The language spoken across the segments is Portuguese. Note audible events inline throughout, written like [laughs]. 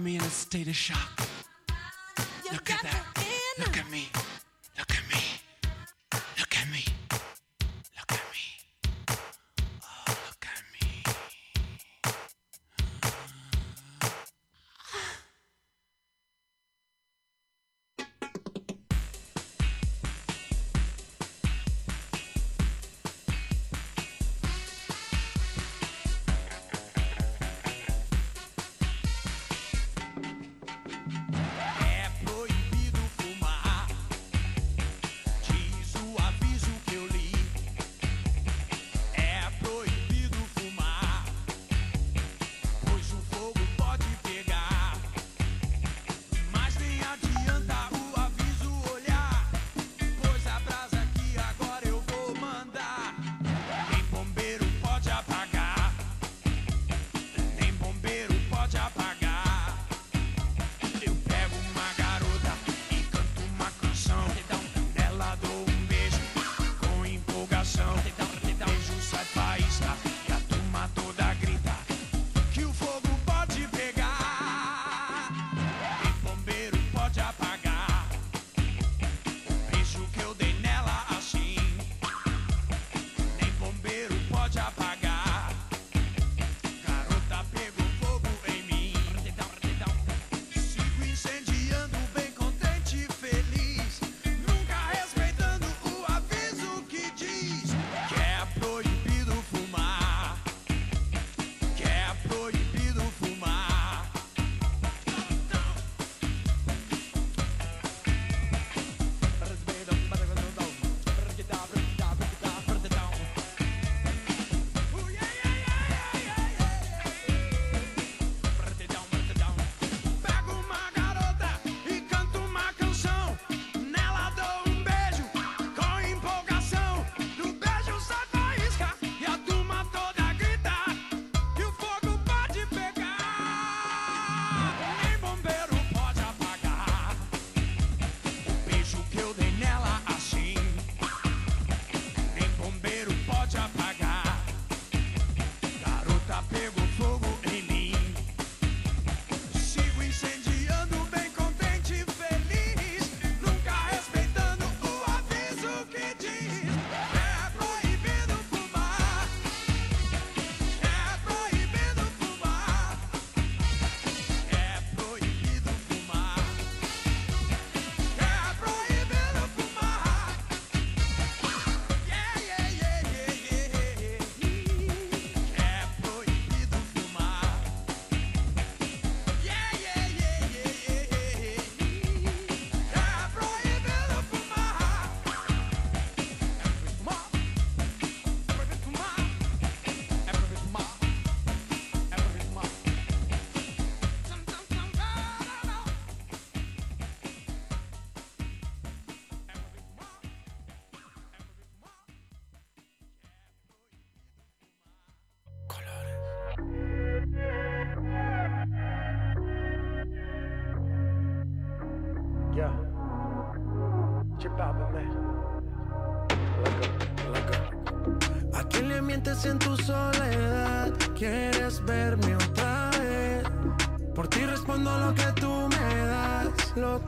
me in a state of shock.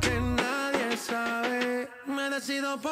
Que nadie sabe. Me decido por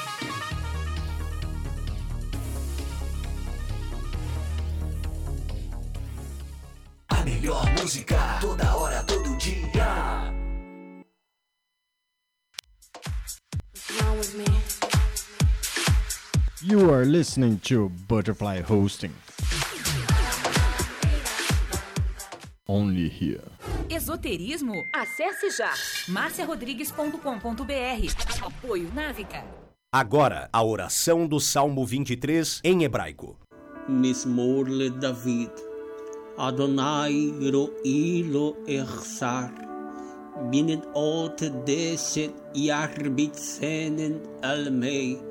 You are listening to Butterfly Hosting. Only here. Esoterismo? Acesse já marciarodrigues.com.br. Apoio Návica. Agora, a oração do Salmo 23 em hebraico. Mismor le David. Adonai ro'i lo echsar. Binnen ot deset jarbitzenen almei.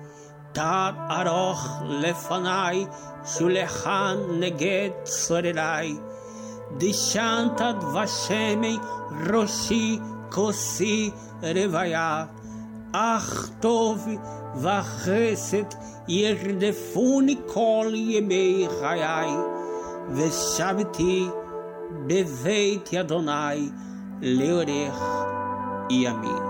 תת ארוך לפניי, שולחן נגד צורריי. דשנת דבשמי ראשי כוסי רוויה. אך טוב וחסד ירדפוני כל ימי חיי, ושבתי בבית אדוני לאורך ימים.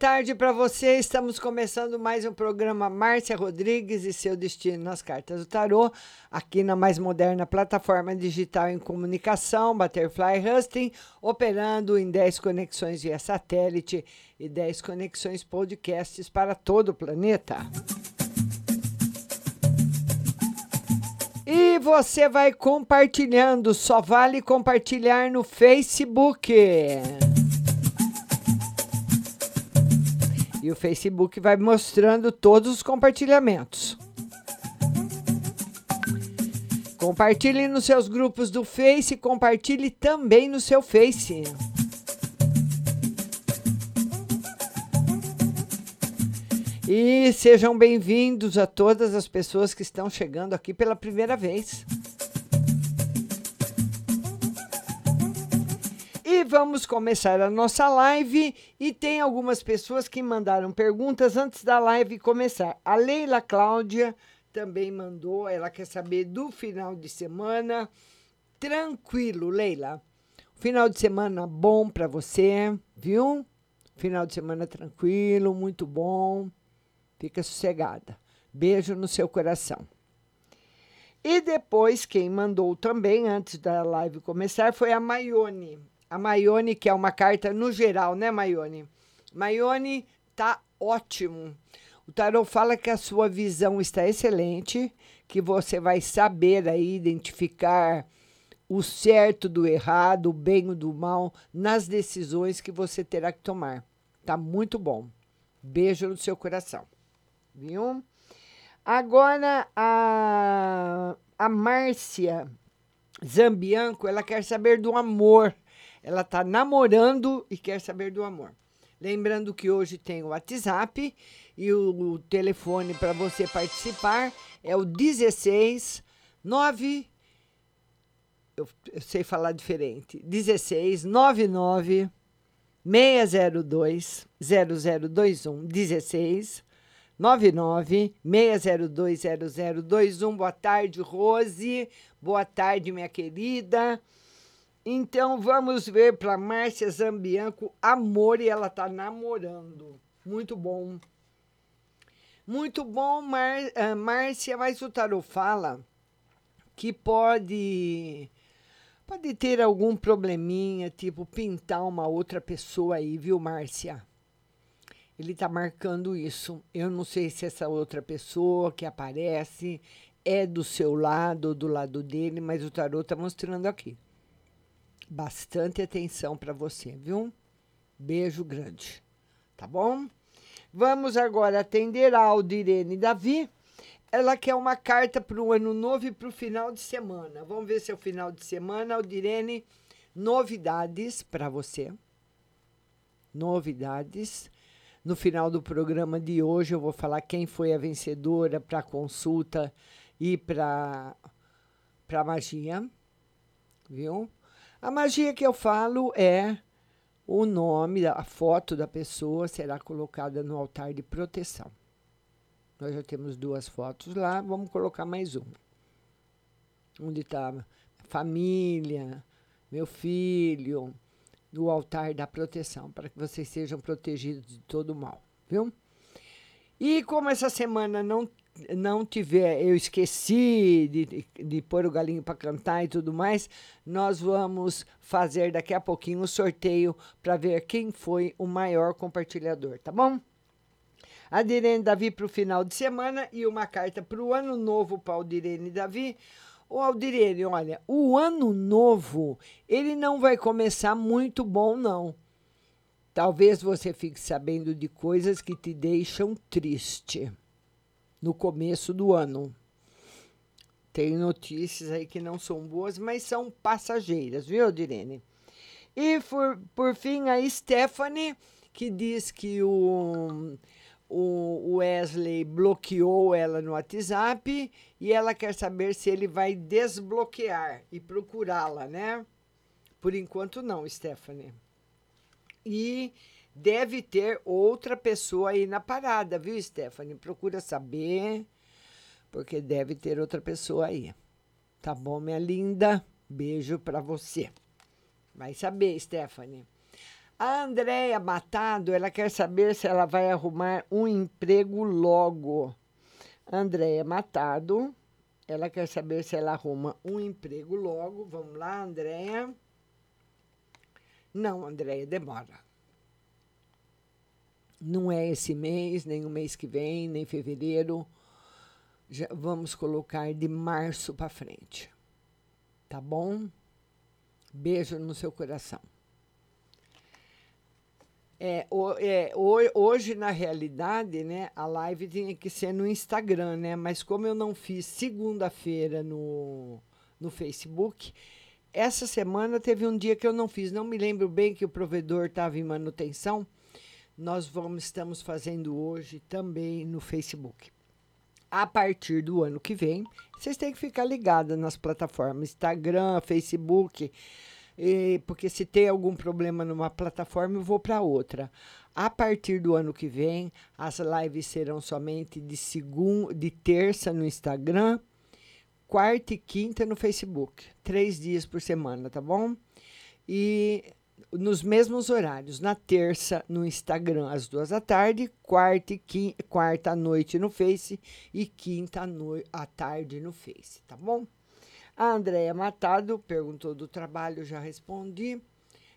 Tarde para você. Estamos começando mais um programa Márcia Rodrigues e seu destino nas cartas do tarô, aqui na mais moderna plataforma digital em comunicação, Butterfly Husting, operando em 10 conexões via satélite e 10 conexões podcasts para todo o planeta. E você vai compartilhando, só vale compartilhar no Facebook. E o Facebook vai mostrando todos os compartilhamentos. Compartilhe nos seus grupos do Face, compartilhe também no seu Face. E sejam bem-vindos a todas as pessoas que estão chegando aqui pela primeira vez. E vamos começar a nossa live. E tem algumas pessoas que mandaram perguntas antes da live começar. A Leila Cláudia também mandou, ela quer saber do final de semana. Tranquilo, Leila. Final de semana bom para você, viu? Final de semana tranquilo, muito bom. Fica sossegada. Beijo no seu coração. E depois, quem mandou também, antes da live começar, foi a Maione. A Maione, que é uma carta no geral, né, Maione? Maione tá ótimo. O tarot fala que a sua visão está excelente, que você vai saber aí identificar o certo do errado, o bem do mal nas decisões que você terá que tomar. Tá muito bom. Beijo no seu coração viu? Agora, a, a Márcia Zambianco, ela quer saber do amor. Ela está namorando e quer saber do amor. Lembrando que hoje tem o WhatsApp e o, telefone para você participar é o 16 9 eu, eu sei falar diferente. 16 99 602 0021 16 99-602-0021. Boa tarde, Rose. Boa tarde, minha querida. Então, vamos ver para Márcia Zambianco, amor, e ela está namorando. Muito bom. Muito bom, Mar, uh, Márcia, mas o tarot fala que pode pode ter algum probleminha, tipo pintar uma outra pessoa aí, viu, Márcia? Ele está marcando isso. Eu não sei se essa outra pessoa que aparece é do seu lado ou do lado dele, mas o tarot está mostrando aqui. Bastante atenção para você, viu? Beijo grande. Tá bom? Vamos agora atender a Aldirene Davi. Ela quer uma carta para o ano novo e para o final de semana. Vamos ver se é o final de semana. Aldirene, novidades para você. Novidades. No final do programa de hoje, eu vou falar quem foi a vencedora para consulta e para magia, viu? A magia que eu falo é o nome, a foto da pessoa será colocada no altar de proteção. Nós já temos duas fotos lá, vamos colocar mais uma. Onde está família, meu filho, no altar da proteção, para que vocês sejam protegidos de todo mal, viu? E como essa semana não não tiver, eu esqueci de, de, pôr o galinho para cantar e tudo mais, nós vamos fazer daqui a pouquinho o um sorteio para ver quem foi o maior compartilhador, tá bom? Adirene Davi para o final de semana e uma carta para o ano novo para o Adirene Davi. Ô Aldirene, olha, o ano novo, ele não vai começar muito bom, não. Talvez você fique sabendo de coisas que te deixam triste no começo do ano. Tem notícias aí que não são boas, mas são passageiras, viu, Aldirene? E por, por fim, a Stephanie, que diz que o o Wesley bloqueou ela no WhatsApp e ela quer saber se ele vai desbloquear e procurá-la, né? Por enquanto não, Stephanie. E deve ter outra pessoa aí na parada, viu, Stephanie? Procura saber, porque deve ter outra pessoa aí. Tá bom, minha linda? Beijo para você. Vai saber, Stephanie. A Andréia Matado, ela quer saber se ela vai arrumar um emprego logo. Andréia Matado, ela quer saber se ela arruma um emprego logo. Vamos lá, Andréia. Não, Andréia, demora. Não é esse mês, nem o mês que vem, nem fevereiro. Já vamos colocar de março para frente. Tá bom? Beijo no seu coração. É, o, é, hoje, na realidade, né, a live tinha que ser no Instagram, né? Mas como eu não fiz segunda-feira no, no Facebook, essa semana teve um dia que eu não fiz. Não me lembro bem que o provedor estava em manutenção. Nós vamos, estamos fazendo hoje também no Facebook. A partir do ano que vem, vocês têm que ficar ligados nas plataformas Instagram, Facebook, e, porque se tem algum problema numa plataforma, eu vou para outra. A partir do ano que vem, as lives serão somente de segunda, de terça no Instagram, quarta e quinta no Facebook, três dias por semana, tá bom? E nos mesmos horários, na terça no Instagram às duas da tarde, quarta e quinta, quarta à noite no Face e quinta à, à tarde no Face, tá bom? A Andréia Matado perguntou do trabalho, já respondi.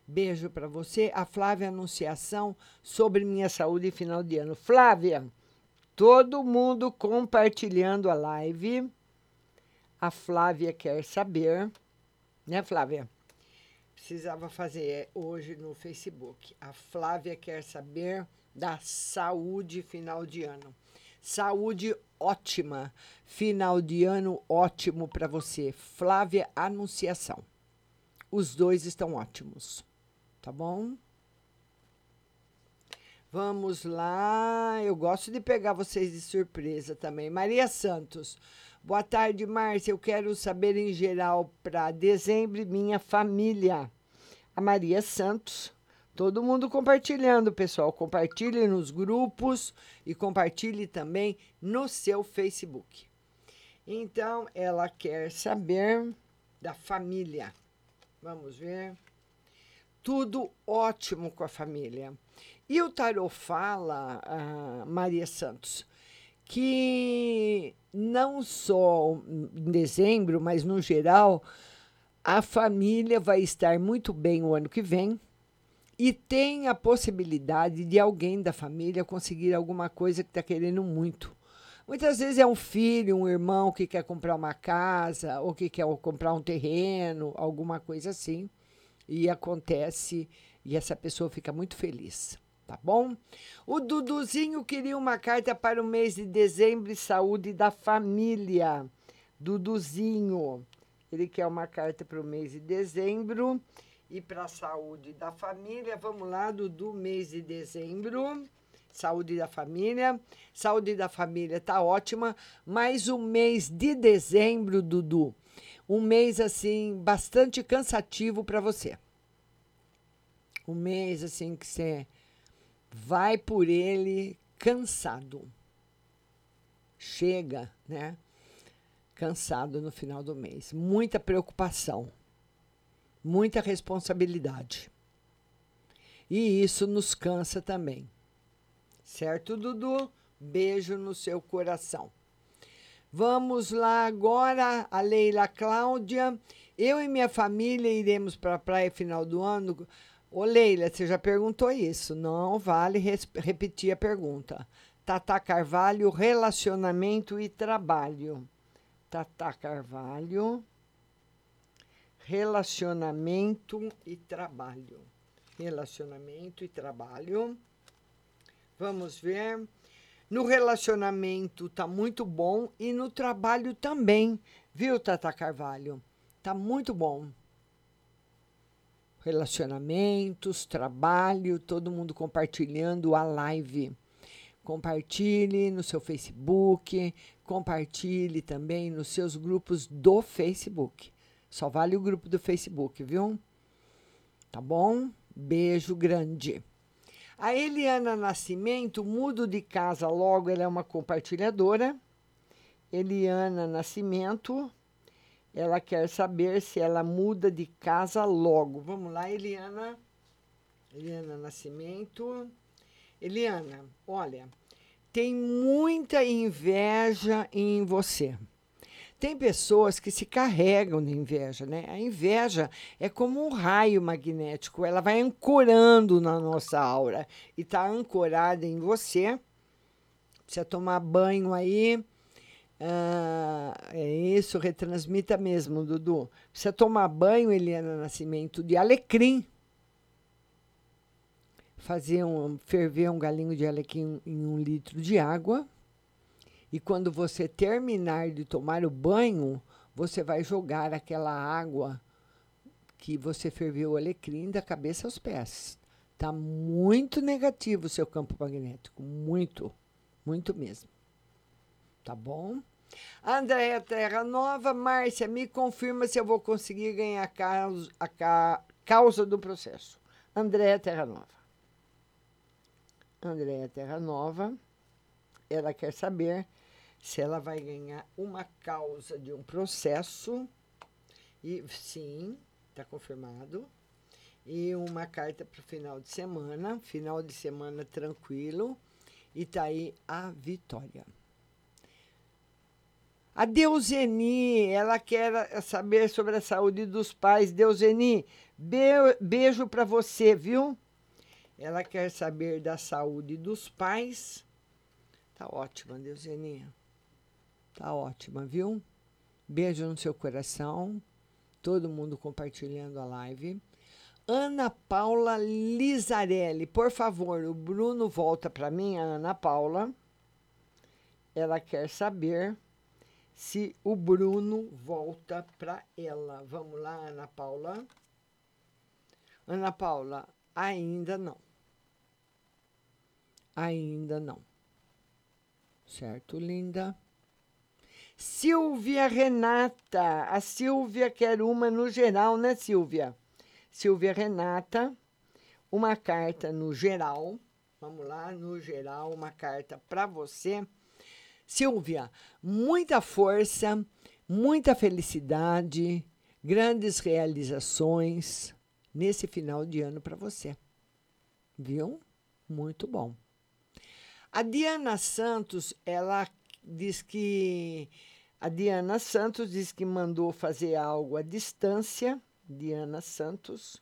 Beijo para você. A Flávia Anunciação sobre minha saúde final de ano. Flávia, todo mundo compartilhando a live. A Flávia quer saber, né, Flávia? Precisava fazer hoje no Facebook. A Flávia quer saber da saúde final de ano. Saúde ótima. Final de ano ótimo para você. Flávia Anunciação. Os dois estão ótimos. Tá bom? Vamos lá. Eu gosto de pegar vocês de surpresa também. Maria Santos. Boa tarde, Márcia. Eu quero saber em geral para dezembro minha família. A Maria Santos Todo mundo compartilhando, pessoal. Compartilhe nos grupos e compartilhe também no seu Facebook. Então, ela quer saber da família. Vamos ver. Tudo ótimo com a família. E o tarot fala, Maria Santos, que não só em dezembro, mas no geral, a família vai estar muito bem o ano que vem e tem a possibilidade de alguém da família conseguir alguma coisa que está querendo muito. Muitas vezes é um filho, um irmão que quer comprar uma casa ou que quer comprar um terreno, alguma coisa assim. E acontece e essa pessoa fica muito feliz, tá bom? O Duduzinho queria uma carta para o mês de dezembro e saúde da família. Duduzinho, ele quer uma carta para o mês de dezembro e para a saúde da família. Vamos lá, do mês de dezembro. Saúde da família. Saúde da família tá ótima, mas o mês de dezembro, Dudu, um mês assim bastante cansativo para você. Um mês assim que você vai por ele cansado. Chega, né? Cansado no final do mês. Muita preocupação muita responsabilidade. E isso nos cansa também. Certo, Dudu? Beijo no seu coração. Vamos lá agora, a Leila Cláudia. Eu e minha família iremos para a praia final do ano. Ô, Leila, você já perguntou isso. Não vale repetir a pergunta. Tata Carvalho, relacionamento e trabalho. Tata Carvalho, relacionamento e trabalho. Relacionamento e trabalho. Vamos ver. No relacionamento tá muito bom e no trabalho também, viu, Tata Carvalho? Tá muito bom. Relacionamentos, trabalho, todo mundo compartilhando a live. Compartilhe no seu Facebook, compartilhe também nos seus grupos do Facebook. Só vale o grupo do Facebook, viu? Tá bom? Beijo grande. A Eliana Nascimento, mudo de casa logo, ela é uma compartilhadora. Eliana Nascimento, ela quer saber se ela muda de casa logo. Vamos lá, Eliana. Eliana Nascimento. Eliana, olha, tem muita inveja em você. Tem pessoas que se carregam de inveja, né? A inveja é como um raio magnético, ela vai ancorando na nossa aura e está ancorada em você. Precisa tomar banho aí. Ah, é isso, retransmita mesmo, Dudu. Precisa tomar banho, Eliana Nascimento, de alecrim. Fazer um, ferver um galinho de alecrim em um litro de água e quando você terminar de tomar o banho, você vai jogar aquela água que você ferveu o alecrim da cabeça aos pés. Tá muito negativo o seu campo magnético, muito, muito mesmo. Tá bom? Andréia Terra Nova, Márcia, me confirma se eu vou conseguir ganhar a causa, do processo. Andréia Terra Nova. Andréia Terra Nova, ela quer saber se ela vai ganhar uma causa de um processo, e sim, está confirmado, e uma carta para o final de semana, final de semana tranquilo, e tá aí a vitória. A Deuseni, ela quer saber sobre a saúde dos pais. Deuseni, be beijo para você, viu? Ela quer saber da saúde dos pais. Tá ótima, Deuseni. Tá ótima, viu? Beijo no seu coração. Todo mundo compartilhando a live. Ana Paula Lizarelli, por favor, o Bruno volta para mim, a Ana Paula. Ela quer saber se o Bruno volta para ela. Vamos lá, Ana Paula. Ana Paula, ainda não. Ainda não. Certo, linda? Silvia Renata. A Silvia quer uma no geral, né, Silvia? Silvia Renata, uma carta no geral. Vamos lá, no geral, uma carta para você. Silvia, muita força, muita felicidade, grandes realizações nesse final de ano para você. Viu? Muito bom. A Diana Santos, ela diz que a Diana Santos diz que mandou fazer algo à distância. Diana Santos.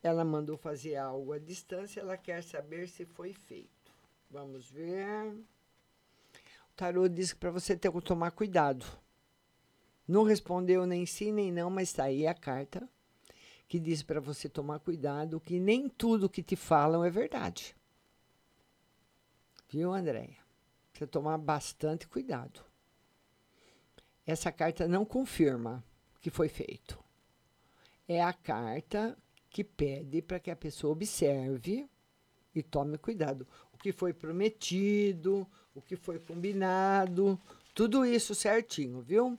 Ela mandou fazer algo à distância, ela quer saber se foi feito. Vamos ver. Tarô diz para você ter que tomar cuidado. Não respondeu nem sim nem não, mas está aí a carta que diz para você tomar cuidado, que nem tudo que te falam é verdade. Viu, Andréia? Precisa tomar bastante cuidado. Essa carta não confirma que foi feito. É a carta que pede para que a pessoa observe e tome cuidado. O que foi prometido, o que foi combinado, tudo isso certinho, viu?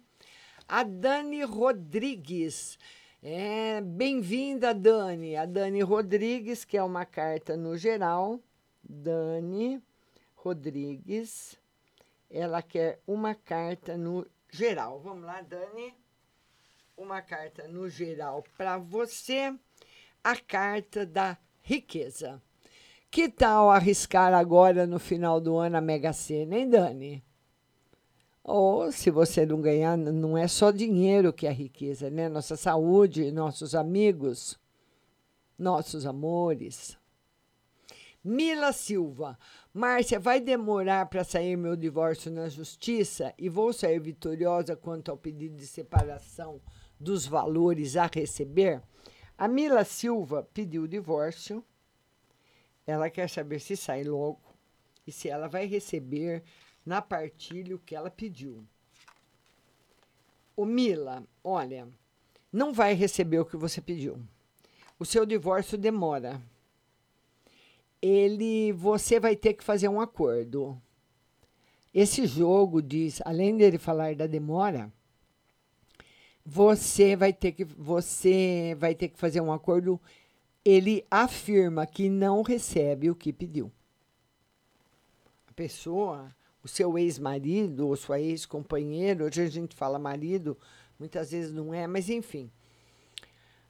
A Dani Rodrigues. É, bem-vinda, Dani. A Dani Rodrigues, que é uma carta no geral. Dani Rodrigues. Ela quer uma carta no geral. Vamos lá, Dani. Uma carta no geral para você. A carta da riqueza. Que tal arriscar agora no final do ano a Mega Sena, hein, Dani? Ou se você não ganhar, não é só dinheiro que é riqueza, né? Nossa saúde, nossos amigos, nossos amores. Mila Silva, Márcia, vai demorar para sair meu divórcio na justiça e vou sair vitoriosa quanto ao pedido de separação dos valores a receber? A Mila Silva pediu o divórcio. Ela quer saber se sai logo e se ela vai receber na partilha o que ela pediu. O Mila, olha, não vai receber o que você pediu. O seu divórcio demora ele você vai ter que fazer um acordo. Esse jogo diz, além dele falar da demora, você vai ter que você vai ter que fazer um acordo. Ele afirma que não recebe o que pediu. A pessoa, o seu ex-marido ou sua ex-companheira, hoje a gente fala marido, muitas vezes não é, mas enfim.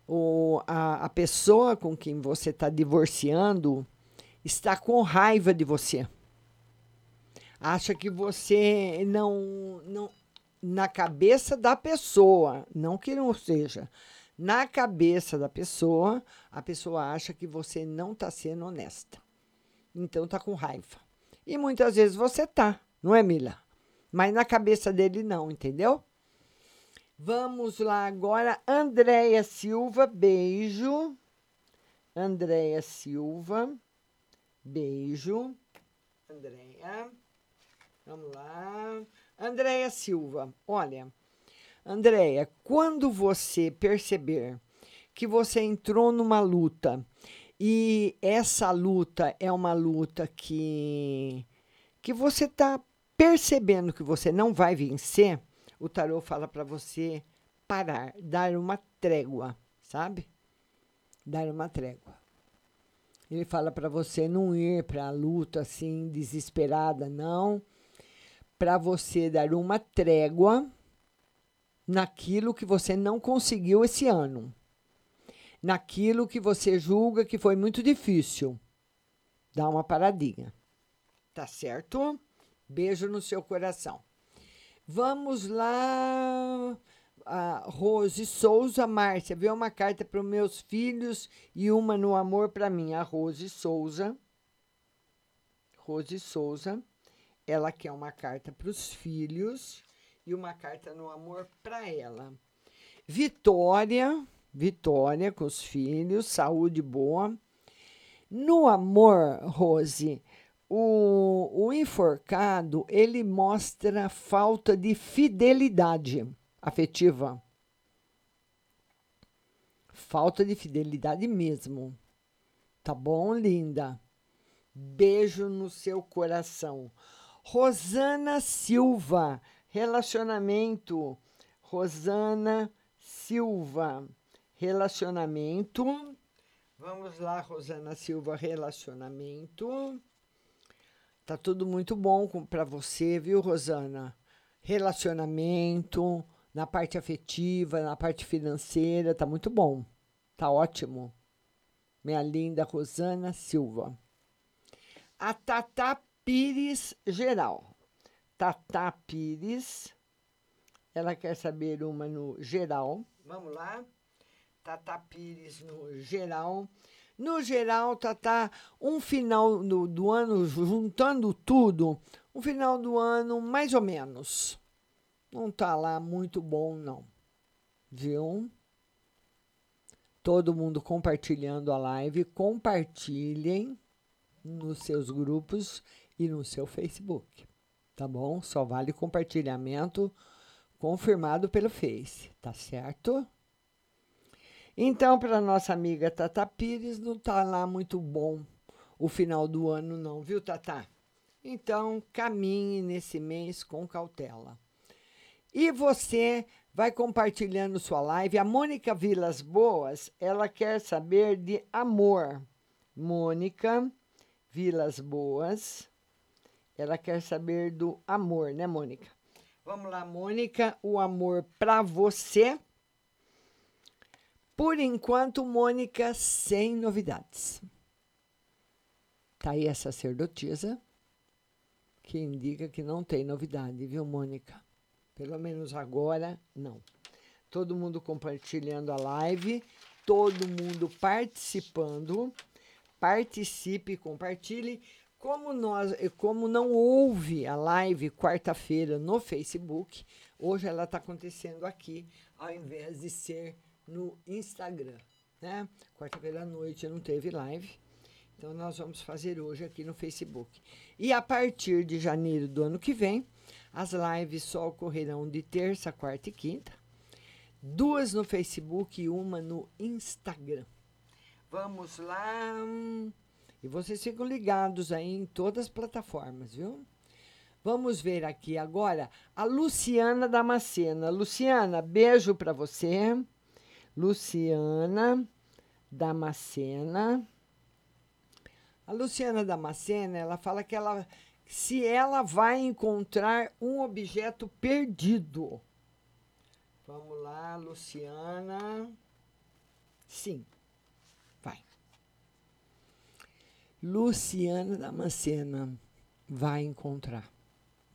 o, a, a pessoa com quem você está divorciando está com raiva de você. Acha que você não, não. Na cabeça da pessoa, não que não seja, na cabeça da pessoa, a pessoa acha que você não está sendo honesta. Então está com raiva. E muitas vezes você tá, não é, Mila? Mas na cabeça dele não, entendeu? Vamos lá agora, Andréia Silva, beijo. Andréia Silva, beijo. Andréia, vamos lá. Andréia Silva, olha, Andréia, quando você perceber que você entrou numa luta e essa luta é uma luta que, que você está percebendo que você não vai vencer, o tarô fala para você parar, dar uma trégua, sabe? Dar uma trégua. Ele fala para você não ir para a luta assim desesperada, não, para você dar uma trégua naquilo que você não conseguiu esse ano, naquilo que você julga que foi muito difícil. Dá uma paradinha. Tá certo? Beijo no seu coração. Vamos lá. A Rose Souza Márcia, vê uma carta para os meus filhos e uma no amor para mim. A Rose Souza. Rose Souza. Ela quer uma carta para os filhos e uma carta no amor para ela. Vitória, Vitória com os filhos, saúde boa. No amor, Rose, o, o enforcado ele mostra falta de fidelidade afetiva. Falta de fidelidade mesmo. Tá bom, linda? Beijo no seu coração. Rosana Silva, relacionamento. Rosana Silva, relacionamento. Vamos lá, Rosana Silva, relacionamento. Tá tudo muito bom para você, viu, Rosana? Relacionamento, na parte afetiva, na parte financeira, tá muito bom. Tá ótimo. Minha linda Rosana Silva. A Tata Pires Geral. Tata Pires. Ela quer saber uma no geral. Vamos lá. Tata Pires no geral. No geral, tá, tá um final do, do ano, juntando tudo, um final do ano mais ou menos. Não tá lá muito bom, não. Viu? Todo mundo compartilhando a live. Compartilhem nos seus grupos e no seu Facebook. Tá bom? Só vale compartilhamento confirmado pelo Face, tá certo? Então, para nossa amiga Tata Pires, não está lá muito bom o final do ano, não, viu, Tata? Então, caminhe nesse mês com cautela. E você vai compartilhando sua live. A Mônica Vilas Boas, ela quer saber de amor. Mônica Vilas Boas, ela quer saber do amor, né, Mônica? Vamos lá, Mônica, o amor para você por enquanto, Mônica, sem novidades. Tá aí a sacerdotisa, que indica que não tem novidade, viu, Mônica? Pelo menos agora, não. Todo mundo compartilhando a live, todo mundo participando. Participe, compartilhe. Como, nós, como não houve a live quarta-feira no Facebook, hoje ela está acontecendo aqui, ao invés de ser no Instagram. Né? Quarta-feira à noite não teve live. Então, nós vamos fazer hoje aqui no Facebook. E a partir de janeiro do ano que vem, as lives só ocorrerão de terça, quarta e quinta. Duas no Facebook e uma no Instagram. Vamos lá. E vocês ficam ligados aí em todas as plataformas, viu? Vamos ver aqui agora a Luciana Damascena. Luciana, beijo para você. Luciana Damascena. A Luciana Damascena, ela fala que ela se ela vai encontrar um objeto perdido. Vamos lá, Luciana. Sim. Vai. Luciana Damascena vai encontrar.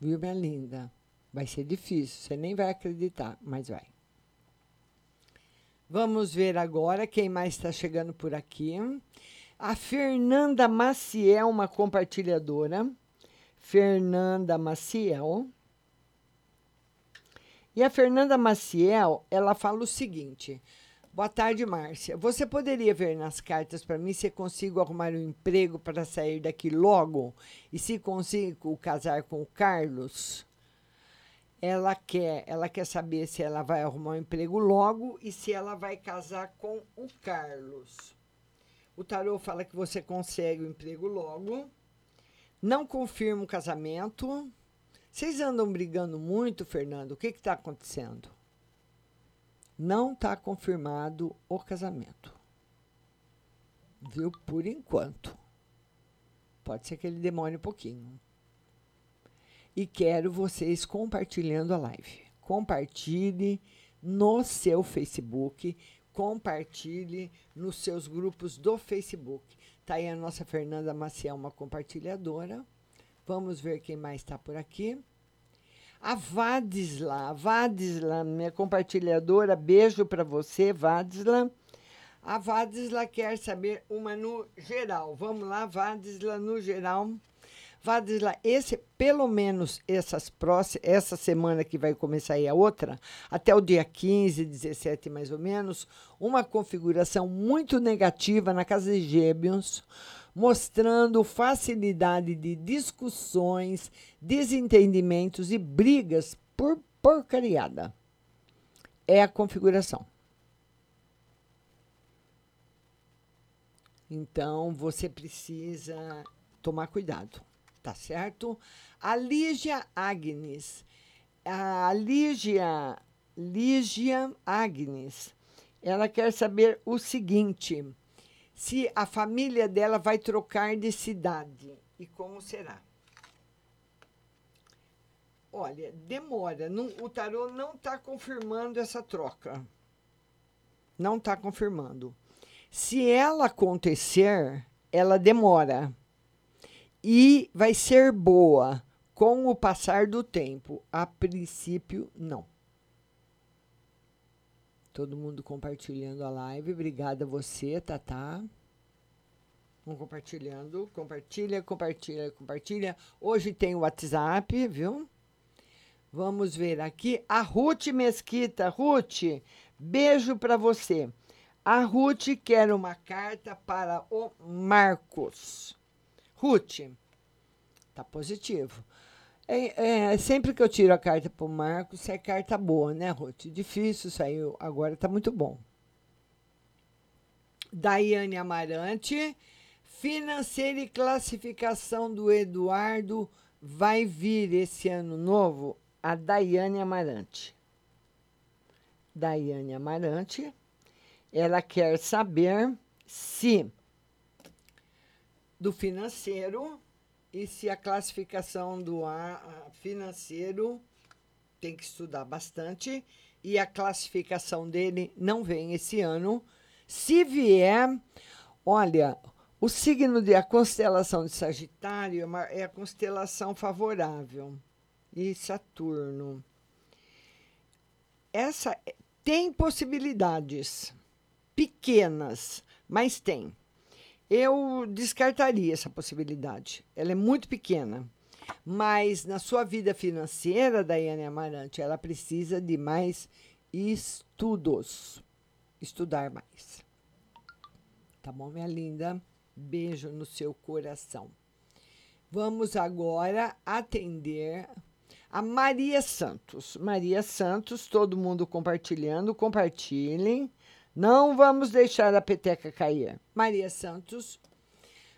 Viu, minha linda? Vai ser difícil, você nem vai acreditar, mas vai. Vamos ver agora quem mais está chegando por aqui. A Fernanda Maciel, uma compartilhadora. Fernanda Maciel. E a Fernanda Maciel, ela fala o seguinte: Boa tarde, Márcia. Você poderia ver nas cartas para mim se consigo arrumar um emprego para sair daqui logo e se consigo casar com o Carlos? Ela quer, ela quer saber se ela vai arrumar um emprego logo e se ela vai casar com o Carlos. O tarô fala que você consegue o emprego logo. Não confirma o casamento. Vocês andam brigando muito, Fernando? O que está acontecendo? Não está confirmado o casamento. Viu? Por enquanto. Pode ser que ele demore um pouquinho. E quero vocês compartilhando a live. Compartilhe no seu Facebook, compartilhe nos seus grupos do Facebook. Está aí a nossa Fernanda Maciel, uma compartilhadora. Vamos ver quem mais está por aqui. A Vadisla, Vadisla, minha compartilhadora, beijo para você, Vadisla. A Vadisla quer saber uma no geral. Vamos lá, Vadisla no geral. Vadisla, esse, pelo menos essas próximas, essa semana que vai começar aí a outra, até o dia 15, 17 mais ou menos, uma configuração muito negativa na casa de Gêmeos, mostrando facilidade de discussões, desentendimentos e brigas por porcariada. É a configuração. Então, você precisa tomar cuidado tá certo? A Lígia Agnes, a Lígia, Lígia Agnes, ela quer saber o seguinte: se a família dela vai trocar de cidade e como será. Olha, demora. Não, o tarô não está confirmando essa troca. Não está confirmando. Se ela acontecer, ela demora e vai ser boa com o passar do tempo. A princípio, não. Todo mundo compartilhando a live. Obrigada a você, Tatá. Vamos compartilhando. Compartilha, compartilha, compartilha. Hoje tem o WhatsApp, viu? Vamos ver aqui. A Ruth Mesquita. Ruth, beijo para você. A Ruth quer uma carta para o Marcos. Ruth, tá positivo. É, é, sempre que eu tiro a carta pro Marcos, é carta boa, né, Ruth? Difícil, saiu. Agora tá muito bom. Daiane Amarante. Financeira e classificação do Eduardo vai vir esse ano novo? A Daiane Amarante. Daiane Amarante. Ela quer saber se do financeiro e se a classificação do A financeiro tem que estudar bastante e a classificação dele não vem esse ano. Se vier, olha, o signo de a constelação de Sagitário é, é a constelação favorável e Saturno. Essa tem possibilidades pequenas, mas tem. Eu descartaria essa possibilidade. Ela é muito pequena. Mas na sua vida financeira, Daiane Amarante, ela precisa de mais estudos. Estudar mais. Tá bom, minha linda? Beijo no seu coração. Vamos agora atender a Maria Santos. Maria Santos, todo mundo compartilhando, compartilhem. Não vamos deixar a peteca cair. Maria Santos.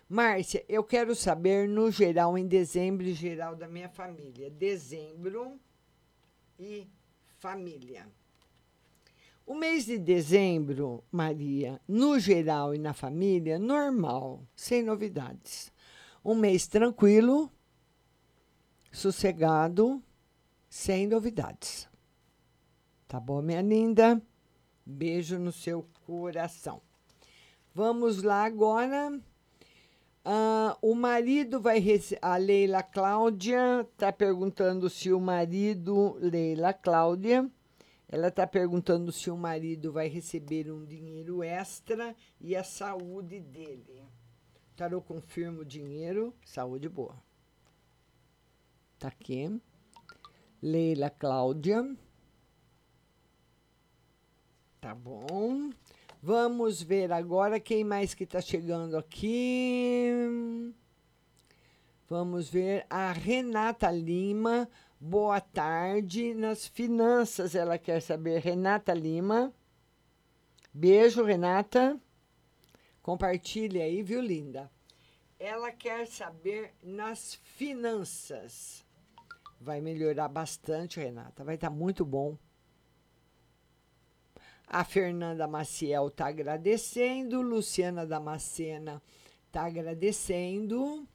Márcia, eu quero saber no geral, em dezembro, geral da minha família. Dezembro e família. O mês de dezembro, Maria, no geral e na família, normal, sem novidades. Um mês tranquilo, sossegado, sem novidades. Tá bom, minha linda? Beijo no seu coração. Vamos lá agora. Ah, o marido vai rece- a Leila Cláudia está perguntando se o marido Leila Cláudia ela está perguntando se o marido vai receber um dinheiro extra e a saúde dele. Tarô confirma o dinheiro, saúde boa. Tá aqui. Leila Cláudia. Tá bom. Vamos ver agora quem mais que está chegando aqui. Vamos ver a Renata Lima. Boa tarde. Nas finanças ela quer saber. Renata Lima. Beijo, Renata. Compartilhe aí, viu, linda? Ela quer saber nas finanças. Vai melhorar bastante, Renata. Vai estar muito bom. A Fernanda Maciel está agradecendo. Luciana Damascena está agradecendo.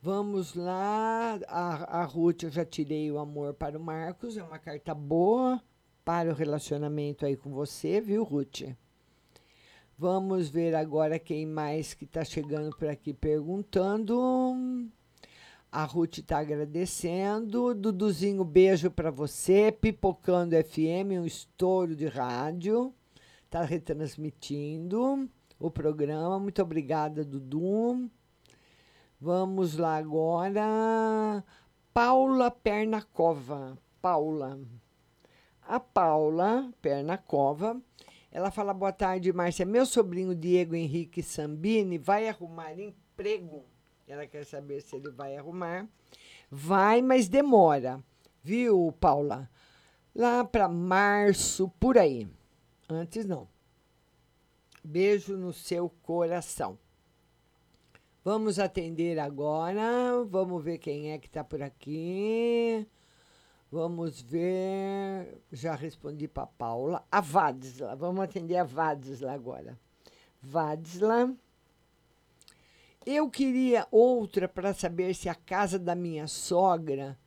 Vamos lá. A, a Ruth, eu já tirei o amor para o Marcos. É uma carta boa para o relacionamento aí com você, viu, Ruth? Vamos ver agora quem mais que está chegando por aqui perguntando. A Ruth está agradecendo. Duduzinho, beijo para você. Pipocando FM, um estouro de rádio. Está retransmitindo o programa. Muito obrigada, Dudu. Vamos lá agora. Paula Pernacova. Paula. A Paula Pernacova. Ela fala: boa tarde, Márcia. Meu sobrinho Diego Henrique Sambini vai arrumar emprego. Ela quer saber se ele vai arrumar. Vai, mas demora. Viu, Paula? Lá para março, por aí. Antes não. Beijo no seu coração. Vamos atender agora. Vamos ver quem é que está por aqui. Vamos ver. Já respondi para Paula. A Vadisla. Vamos atender a Vadisla agora. Vadisla. Eu queria outra para saber se a casa da minha sogra,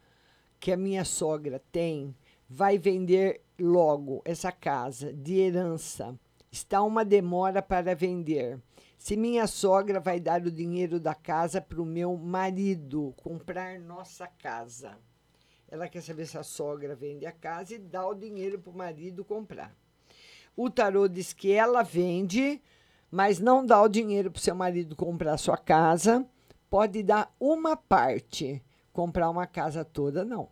que a minha sogra tem, vai vender logo essa casa de herança. Está uma demora para vender. Se minha sogra vai dar o dinheiro da casa para o meu marido comprar nossa casa. Ela quer saber se a sogra vende a casa e dá o dinheiro para o marido comprar. O tarô diz que ela vende, mas não dá o dinheiro para o seu marido comprar sua casa. Pode dar uma parte, comprar uma casa toda, não.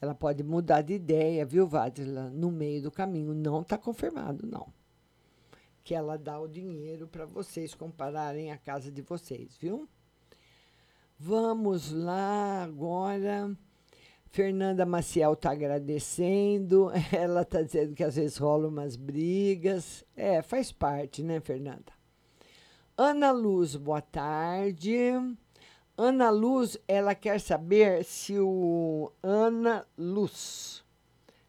Ela pode mudar de ideia, viu, Vadila? No meio do caminho. Não está confirmado, não. Que ela dá o dinheiro para vocês compararem a casa de vocês, viu? Vamos lá agora. Fernanda Maciel está agradecendo. [laughs] Ela está dizendo que às vezes rolam umas brigas. É, faz parte, né, Fernanda? Ana Luz, boa tarde. Ana Luz, ela quer saber se o Ana Luz.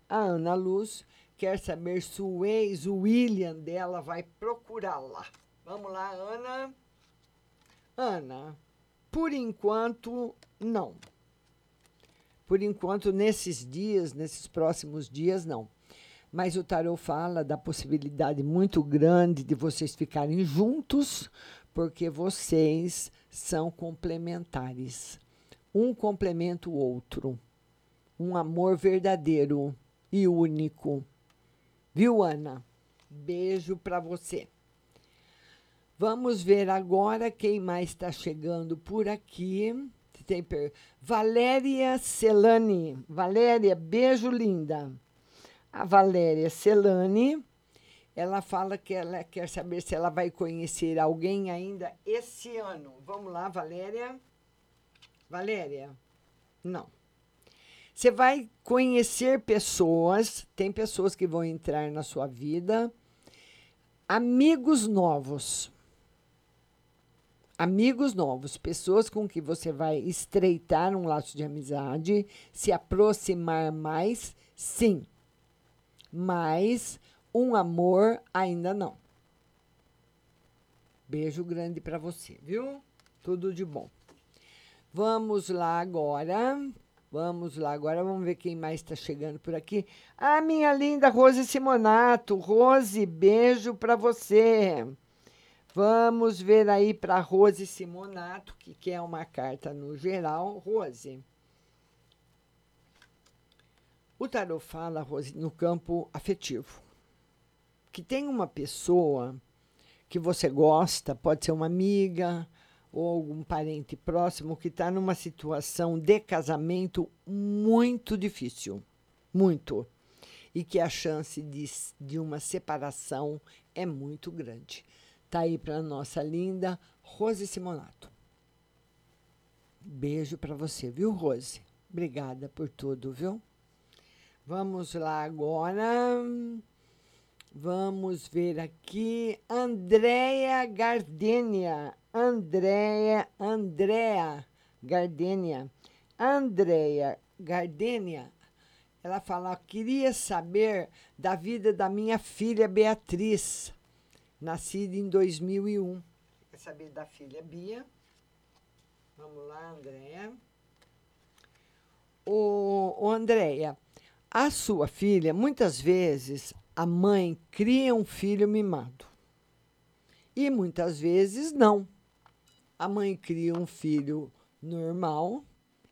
A Ana Luz quer saber se o ex, o William dela, vai procurá-la. Vamos lá, Ana. Ana, por enquanto, não. Por enquanto, nesses dias, nesses próximos dias, não. Mas o tarot fala da possibilidade muito grande de vocês ficarem juntos, porque vocês são complementares. Um complementa o outro. Um amor verdadeiro e único. Viu, Ana? Beijo para você. Vamos ver agora quem mais está chegando por aqui. Tem per... Valéria Celani. Valéria, beijo linda. A Valéria Celani, ela fala que ela quer saber se ela vai conhecer alguém ainda esse ano. Vamos lá, Valéria. Valéria, não. Você vai conhecer pessoas, tem pessoas que vão entrar na sua vida, amigos novos amigos novos, pessoas com que você vai estreitar um laço de amizade, se aproximar mais, sim. Mas um amor ainda não. Beijo grande para você, viu? Tudo de bom. Vamos lá agora. Vamos lá, agora vamos ver quem mais está chegando por aqui. Ah, minha linda Rose Simonato. Rose, beijo para você. Vamos ver aí para Rose Simonato, que quer uma carta no geral. Rose. O tarot fala, Rose, no campo afetivo. Que tem uma pessoa que você gosta, pode ser uma amiga ou algum parente próximo que está numa situação de casamento muito difícil. Muito. E que a chance de, de uma separação é muito grande. Tá aí para nossa linda Rose Simonato. Beijo para você, viu, Rose? Obrigada por tudo, viu? Vamos lá agora. Vamos ver aqui. Andréia Gardênia. Andréia, Andréa Gardênia. Andréia Gardênia. Ela fala: queria saber da vida da minha filha Beatriz, nascida em 2001. Quer saber da filha Bia? Vamos lá, Andréia. O, o Andréia, a sua filha, muitas vezes, a mãe cria um filho mimado. E muitas vezes não. A mãe cria um filho normal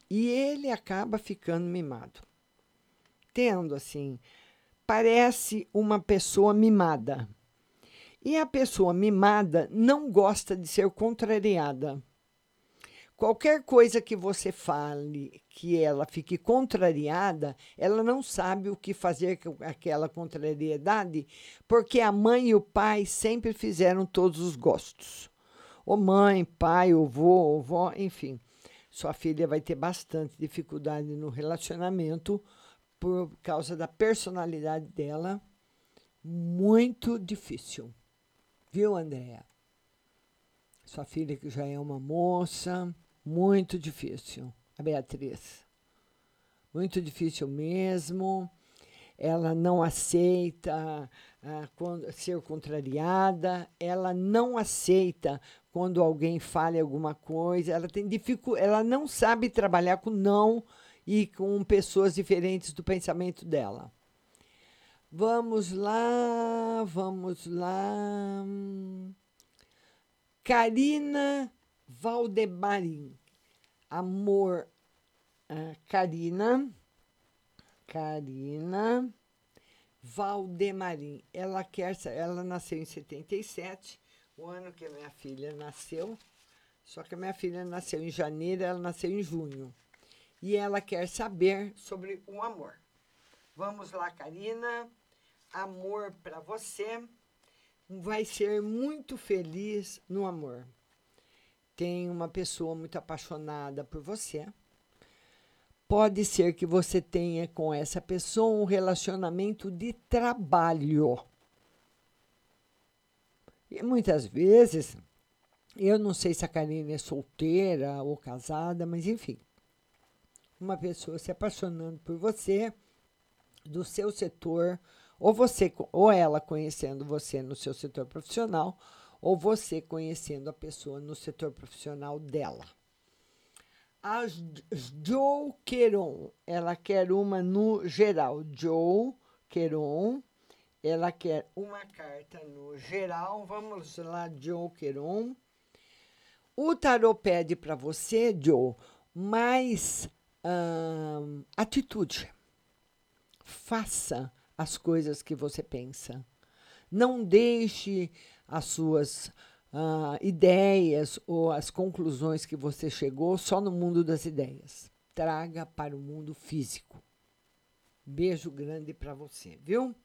e ele acaba ficando mimado. Tendo assim, parece uma pessoa mimada. E a pessoa mimada não gosta de ser contrariada. Qualquer coisa que você fale que ela fique contrariada, ela não sabe o que fazer com aquela contrariedade, porque a mãe e o pai sempre fizeram todos os gostos. Ou mãe, pai, ou vô, ou vó, enfim. Sua filha vai ter bastante dificuldade no relacionamento por causa da personalidade dela. Muito difícil. Viu, Andréa? Sua filha que já é uma moça muito difícil, a Beatriz. Muito difícil mesmo. Ela não aceita ah, ser contrariada, ela não aceita quando alguém fale alguma coisa, ela tem dificu ela não sabe trabalhar com não e com pessoas diferentes do pensamento dela. Vamos lá, vamos lá. Karina Valdemarim. Amor. Uh, Karina. Karina Valdemarim. Ela quer. Ela nasceu em 77, o ano que minha filha nasceu. Só que minha filha nasceu em janeiro, ela nasceu em junho. E ela quer saber sobre o amor. Vamos lá, Karina. Amor para você. Vai ser muito feliz no amor tem uma pessoa muito apaixonada por você. Pode ser que você tenha com essa pessoa um relacionamento de trabalho. E muitas vezes, eu não sei se a Karine é solteira ou casada, mas enfim, uma pessoa se apaixonando por você, do seu setor, ou você ou ela conhecendo você no seu setor profissional, ou você conhecendo a pessoa no setor profissional dela. A Joe Queron, ela quer uma no geral. Joe Queron, ela quer uma carta no geral. Vamos lá, Joe Queron. O tarot pede para você, Joe, mais hum, atitude. Faça as coisas que você pensa. Não deixe as suas uh, ideias ou as conclusões que você chegou só no mundo das ideias. Traga para o mundo físico. Beijo grande para você, viu?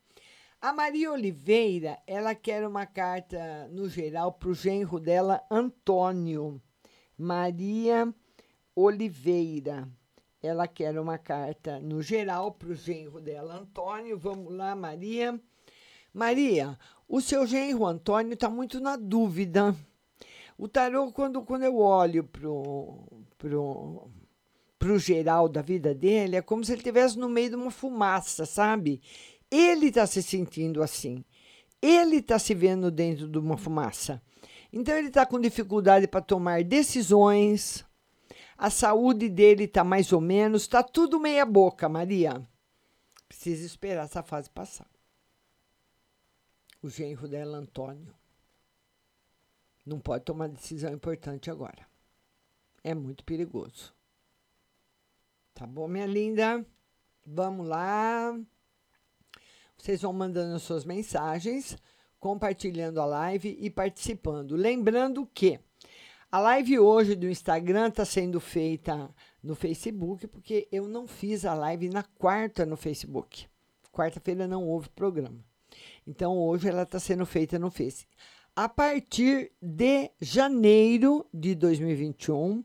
A Maria Oliveira, ela quer uma carta no geral para o genro dela, Antônio. Maria Oliveira. Ela quer uma carta no geral para o genro dela, Antônio. Vamos lá, Maria. Maria, o seu genro Antônio está muito na dúvida. O tarô, quando, quando eu olho pro, pro, pro geral da vida dele, é como se ele estivesse no meio de uma fumaça, sabe? Ele está se sentindo assim. Ele está se vendo dentro de uma fumaça. Então ele está com dificuldade para tomar decisões. A saúde dele tá mais ou menos, tá tudo meia boca, Maria. Precisa esperar essa fase passar. O genro dela, Antônio, não pode tomar decisão importante agora. É muito perigoso. Tá bom, minha linda? Vamos lá. Vocês vão mandando suas mensagens, compartilhando a live e participando. Lembrando que a live hoje do Instagram está sendo feita no Facebook, porque eu não fiz a live na quarta no Facebook. Quarta-feira não houve programa. Então hoje ela está sendo feita no Face. A partir de janeiro de 2021,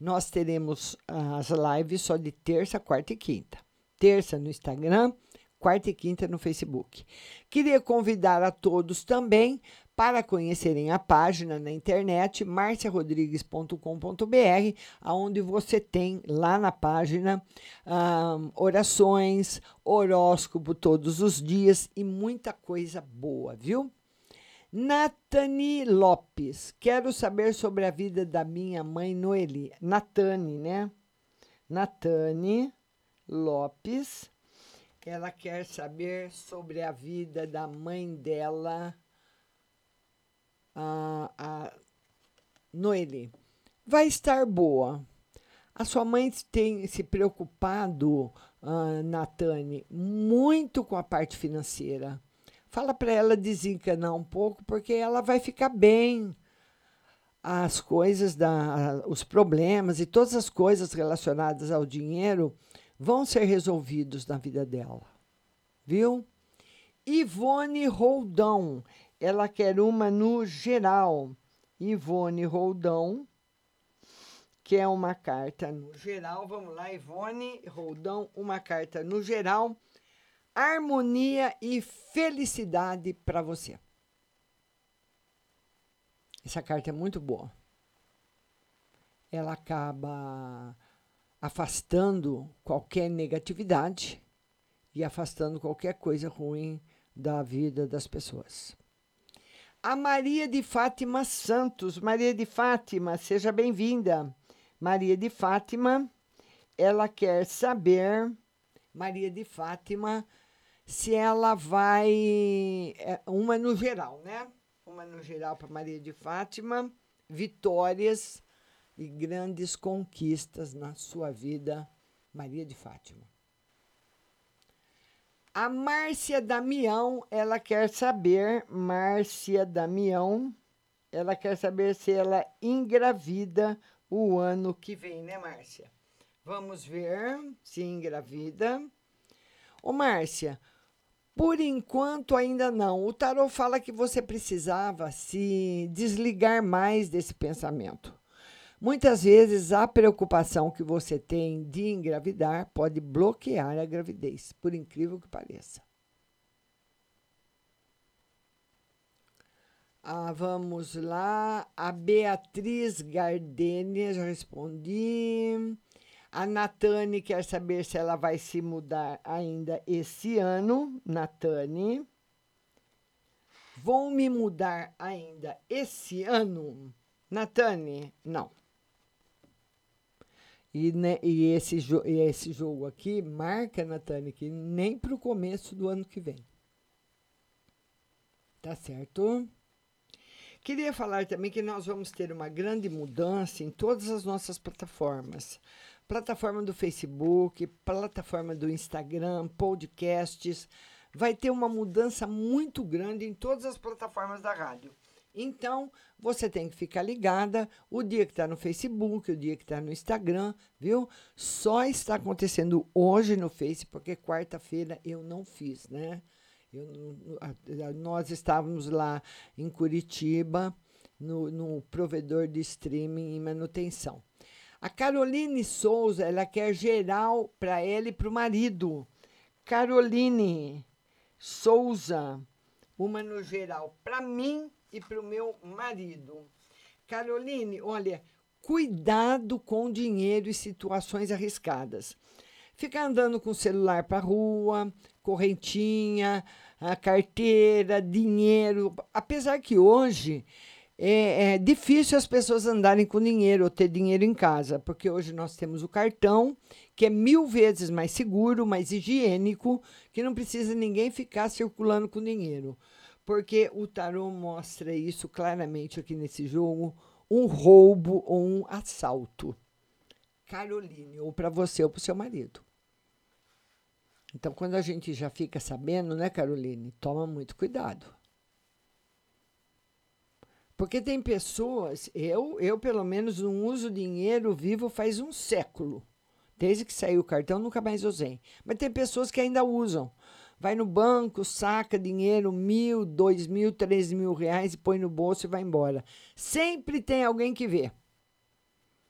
nós teremos as lives só de terça, quarta e quinta. Terça no Instagram, quarta e quinta no Facebook. Queria convidar a todos também para conhecerem a página na internet marciarodrigues.com.br, aonde você tem lá na página orações, horóscopo todos os dias e muita coisa boa, viu? Natani Lopes, quero saber sobre a vida da minha mãe Noeli. Natane, né? Natane Lopes, ela quer saber sobre a vida da mãe dela, a, a Noeli. Vai estar boa. A sua mãe tem se preocupado, uh, Natane, muito com a parte financeira. Fala para ela desencanar um pouco, porque ela vai ficar bem. As coisas, da, os problemas e todas as coisas relacionadas ao dinheiro vão ser resolvidos na vida dela. Viu? Ivone Roldão, ela quer uma no geral. Ivone Roldão, que é uma carta no geral. Vamos lá, Ivone Roldão, uma carta no geral. Harmonia e felicidade para você. Essa carta é muito boa. Ela acaba afastando qualquer negatividade e afastando qualquer coisa ruim da vida das pessoas. A Maria de Fátima Santos. Maria de Fátima, seja bem-vinda. Maria de Fátima, ela quer saber, Maria de Fátima, se ela vai. É, uma no geral, né? Uma no geral para Maria de Fátima, vitórias e grandes conquistas na sua vida, Maria de Fátima. A Márcia Damião, ela quer saber, Márcia Damião, ela quer saber se ela engravida o ano que vem, né, Márcia? Vamos ver se engravida. Ô, Márcia, por enquanto ainda não. O tarot fala que você precisava se desligar mais desse pensamento. Muitas vezes a preocupação que você tem de engravidar pode bloquear a gravidez, por incrível que pareça. Ah, vamos lá. A Beatriz Gardênia, já respondi. A Natane quer saber se ela vai se mudar ainda esse ano. Natane. Vou me mudar ainda esse ano? Natane, não. E, né, e, esse, e esse jogo aqui marca, Natane, que nem para o começo do ano que vem. Tá certo? Queria falar também que nós vamos ter uma grande mudança em todas as nossas plataformas. Plataforma do Facebook, plataforma do Instagram, podcasts. Vai ter uma mudança muito grande em todas as plataformas da rádio. Então, você tem que ficar ligada o dia que está no Facebook, o dia que está no Instagram, viu? Só está acontecendo hoje no Face, porque quarta-feira eu não fiz, né? Eu, nós estávamos lá em Curitiba, no, no provedor de streaming e manutenção. A Caroline Souza, ela quer geral para ela e para o marido. Caroline Souza, uma no geral para mim e para o meu marido. Caroline, olha, cuidado com dinheiro e situações arriscadas. Ficar andando com o celular para rua, correntinha, a carteira, dinheiro. Apesar que hoje é, é difícil as pessoas andarem com dinheiro ou ter dinheiro em casa, porque hoje nós temos o cartão, que é mil vezes mais seguro, mais higiênico, que não precisa ninguém ficar circulando com dinheiro. Porque o tarô mostra isso claramente aqui nesse jogo: um roubo ou um assalto. Caroline, ou para você ou para o seu marido. Então, quando a gente já fica sabendo, né, Caroline? Toma muito cuidado. Porque tem pessoas, eu, eu pelo menos não uso dinheiro vivo faz um século. Desde que saiu o cartão, nunca mais usei. Mas tem pessoas que ainda usam. Vai no banco, saca dinheiro, mil, dois mil, três mil reais e põe no bolso e vai embora. Sempre tem alguém que vê.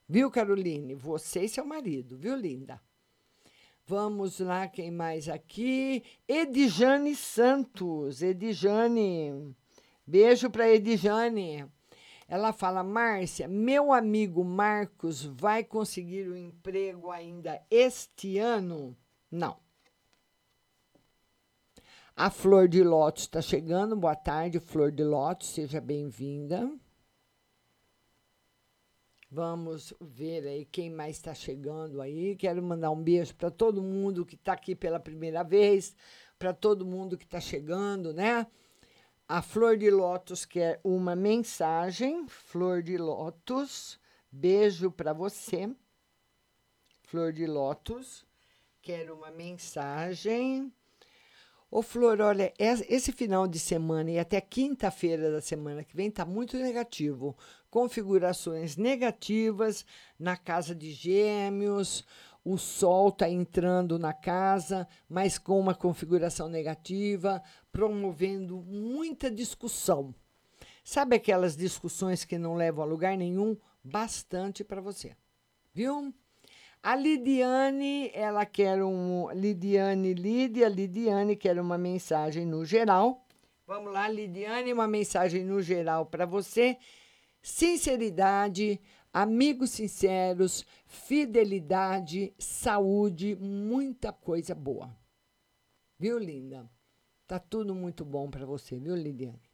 Viu, Caroline? Você e seu marido, viu, linda? Vamos lá, quem mais aqui? Edjane Santos. Edjane. Beijo para Edjane. Ela fala: Márcia, meu amigo Marcos vai conseguir o um emprego ainda este ano? Não. A Flor de Lótus está chegando. Boa tarde, Flor de Lótus, seja bem-vinda. Vamos ver aí quem mais está chegando aí. Quero mandar um beijo para todo mundo que está aqui pela primeira vez, para todo mundo que está chegando, né? A Flor de Lótus quer uma mensagem. Flor de Lótus, beijo para você. Flor de Lótus, quer uma mensagem. Ô, Flor, olha, esse final de semana e até quinta-feira da semana que vem está muito negativo. Configurações negativas na casa de gêmeos, o Sol está entrando na casa, mas com uma configuração negativa, promovendo muita discussão. Sabe aquelas discussões que não levam a lugar nenhum? Bastante para você. Viu? A Lidiane, ela quer um. Lidiane, Lídia, Lidiane quer uma mensagem no geral. Vamos lá, Lidiane, uma mensagem no geral para você. Sinceridade, amigos sinceros, fidelidade, saúde, muita coisa boa. Viu, linda? Tá tudo muito bom para você, viu, Lidiane?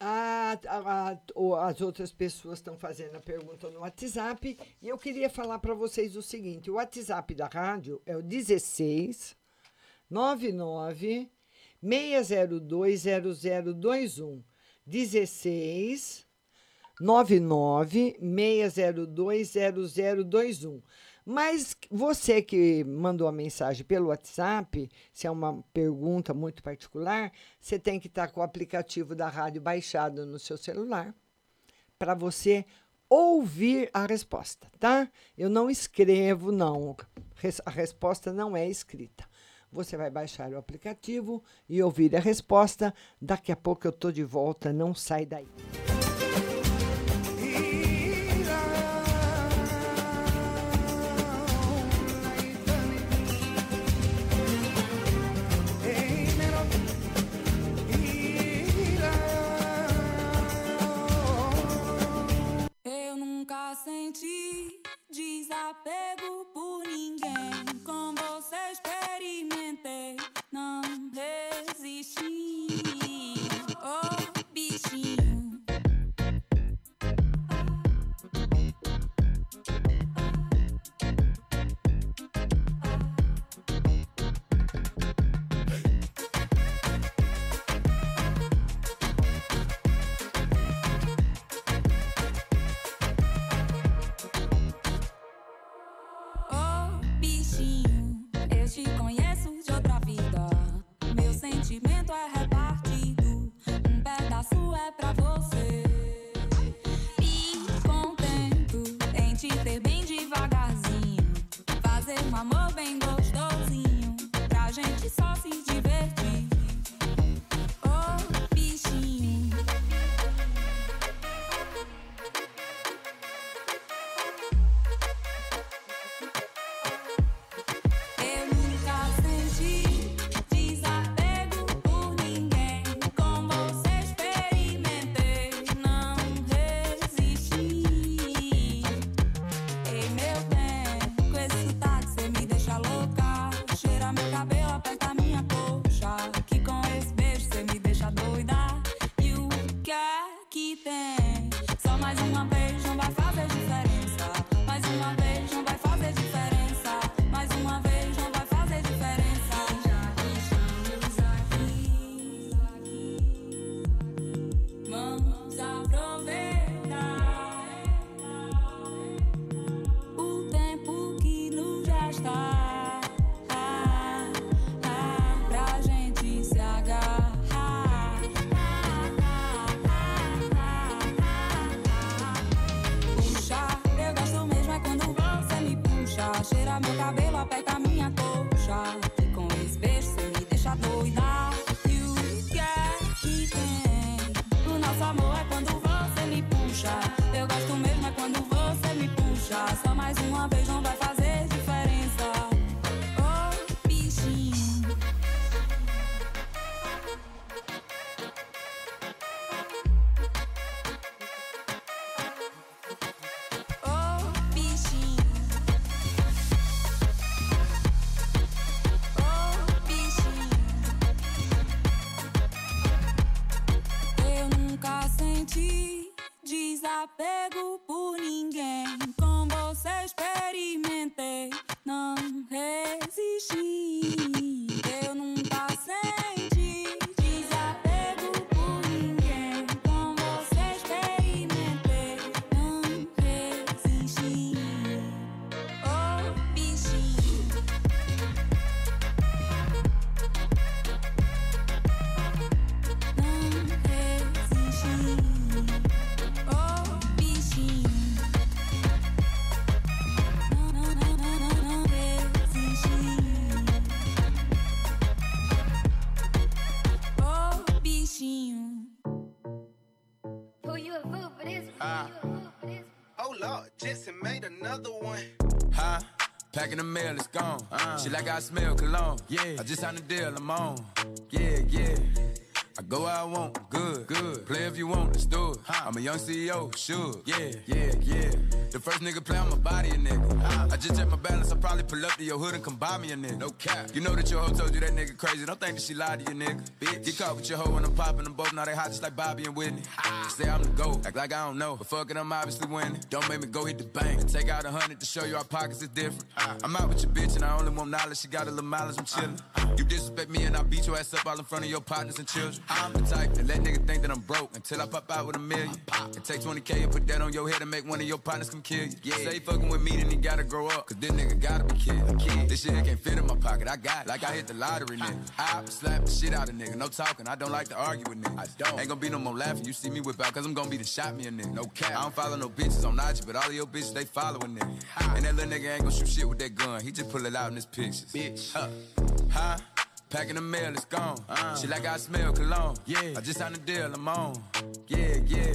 A, a, a, as outras pessoas estão fazendo a pergunta no WhatsApp e eu queria falar para vocês o seguinte: o WhatsApp da rádio é o 16 99 602 0021. 16 99 602 0021. Mas você que mandou a mensagem pelo WhatsApp, se é uma pergunta muito particular, você tem que estar com o aplicativo da rádio baixado no seu celular para você ouvir a resposta, tá? Eu não escrevo, não. A resposta não é escrita. Você vai baixar o aplicativo e ouvir a resposta. Daqui a pouco eu estou de volta, não sai daí. Senti desapego por ninguém. Com você experimentei, não resisti. Packing the mail, it's gone. Uh-huh. She like I smell cologne. Yeah. I just signed a deal, I'm on. Yeah, yeah. I go where I want, good, good. Play if you want, let's do it. I'm a young CEO, sure. Yeah, yeah, yeah. The first nigga play on my body, a nigga. I just check my balance, I probably pull up to your hood and come buy me a nigga. No cap. You know that your hoe told you that nigga crazy. Don't think that she lied to you, nigga. Bitch. Get caught with your hoe when I'm popping them both. Now they hot just like Bobby and Whitney. Say I'm the GOAT, act like I don't know. But fuck it, I'm obviously winning. Don't make me go hit the bank and take out a hundred to show you our pockets is different. I'm out with your bitch and I only want knowledge. She got a little mileage, I'm chillin'. You disrespect me and I beat your ass up all in front of your partners and children. I'm the type that let nigga think that I'm broke until I pop out with a million. And take 20K and put that on your head and make one of your partners come kill you. Mm, yeah. Say fucking with me, then he gotta grow up. Cause this nigga gotta be killed. This shit can't fit in my pocket. I got it. Like I hit the lottery, nigga. I slap the shit out of nigga. No talking. I don't like to argue with niggas. I don't. Ain't gonna be no more laughing. You see me whip out, cause I'm gonna be the shot me a nigga. No cap. I don't follow no bitches on IG, but all of your bitches, they following nigga. And that little nigga ain't gonna shoot shit with that gun. He just pull it out in his pictures. Bitch. Huh? Huh? Packing the mail, it's gone. Uh. She like I smell cologne. Yeah. I just signed a deal, I'm on. Yeah, yeah.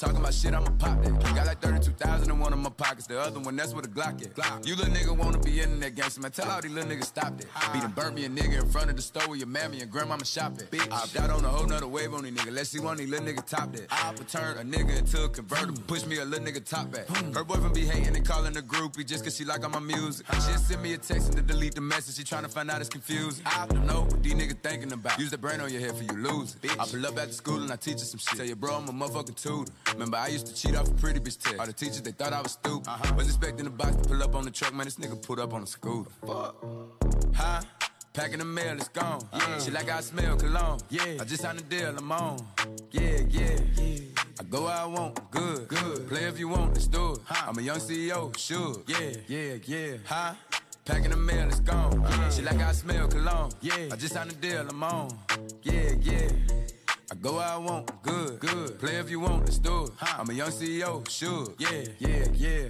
Talking about shit, I'ma pop that. Got like 32,000 in one of my pockets. The other one, that's where the Glock at. Glock. You little nigga wanna be in that gangster, man. Tell all these little niggas stop that. Be done burnt me a nigga in front of the store where your mammy and grandmama shop at. Bitch. I got on a whole nother wave on these niggas. Let's see one of these little niggas top that. I'll turn a nigga into a convertible. Push me a little nigga top back. Hmm. Her boyfriend be hating and calling a groupie just cause she like all my music. She just send me a text and to delete the message. She tryna find out it's confused. I don't know what these niggas thinking about. Use the brain on your head for you lose it. I pull up after school and I teach you some shit. Tell your bro I'm a motherfucking tutor. Remember I used to cheat off a pretty bitch test. All the teachers they thought I was stupid. Uh-huh. Was expecting the box to pull up on the truck, man. This nigga put up on a scooter. Fuck. Huh? Packing the mail, it's gone. Yeah. She like I smell cologne. Yeah. I just signed a deal, I'm on. Yeah, yeah. yeah. I go where I want, good, good. Play if you want, let's do it. I'm a young CEO, sure. Yeah, yeah, yeah. Huh? Packing the mail, it's gone. Yeah. She like I smell cologne. Yeah. I just signed a deal, I'm on. Yeah, yeah. I go where I want, good, good. Play if you want, let's do it. I'm a young CEO, sure. Yeah, yeah, yeah.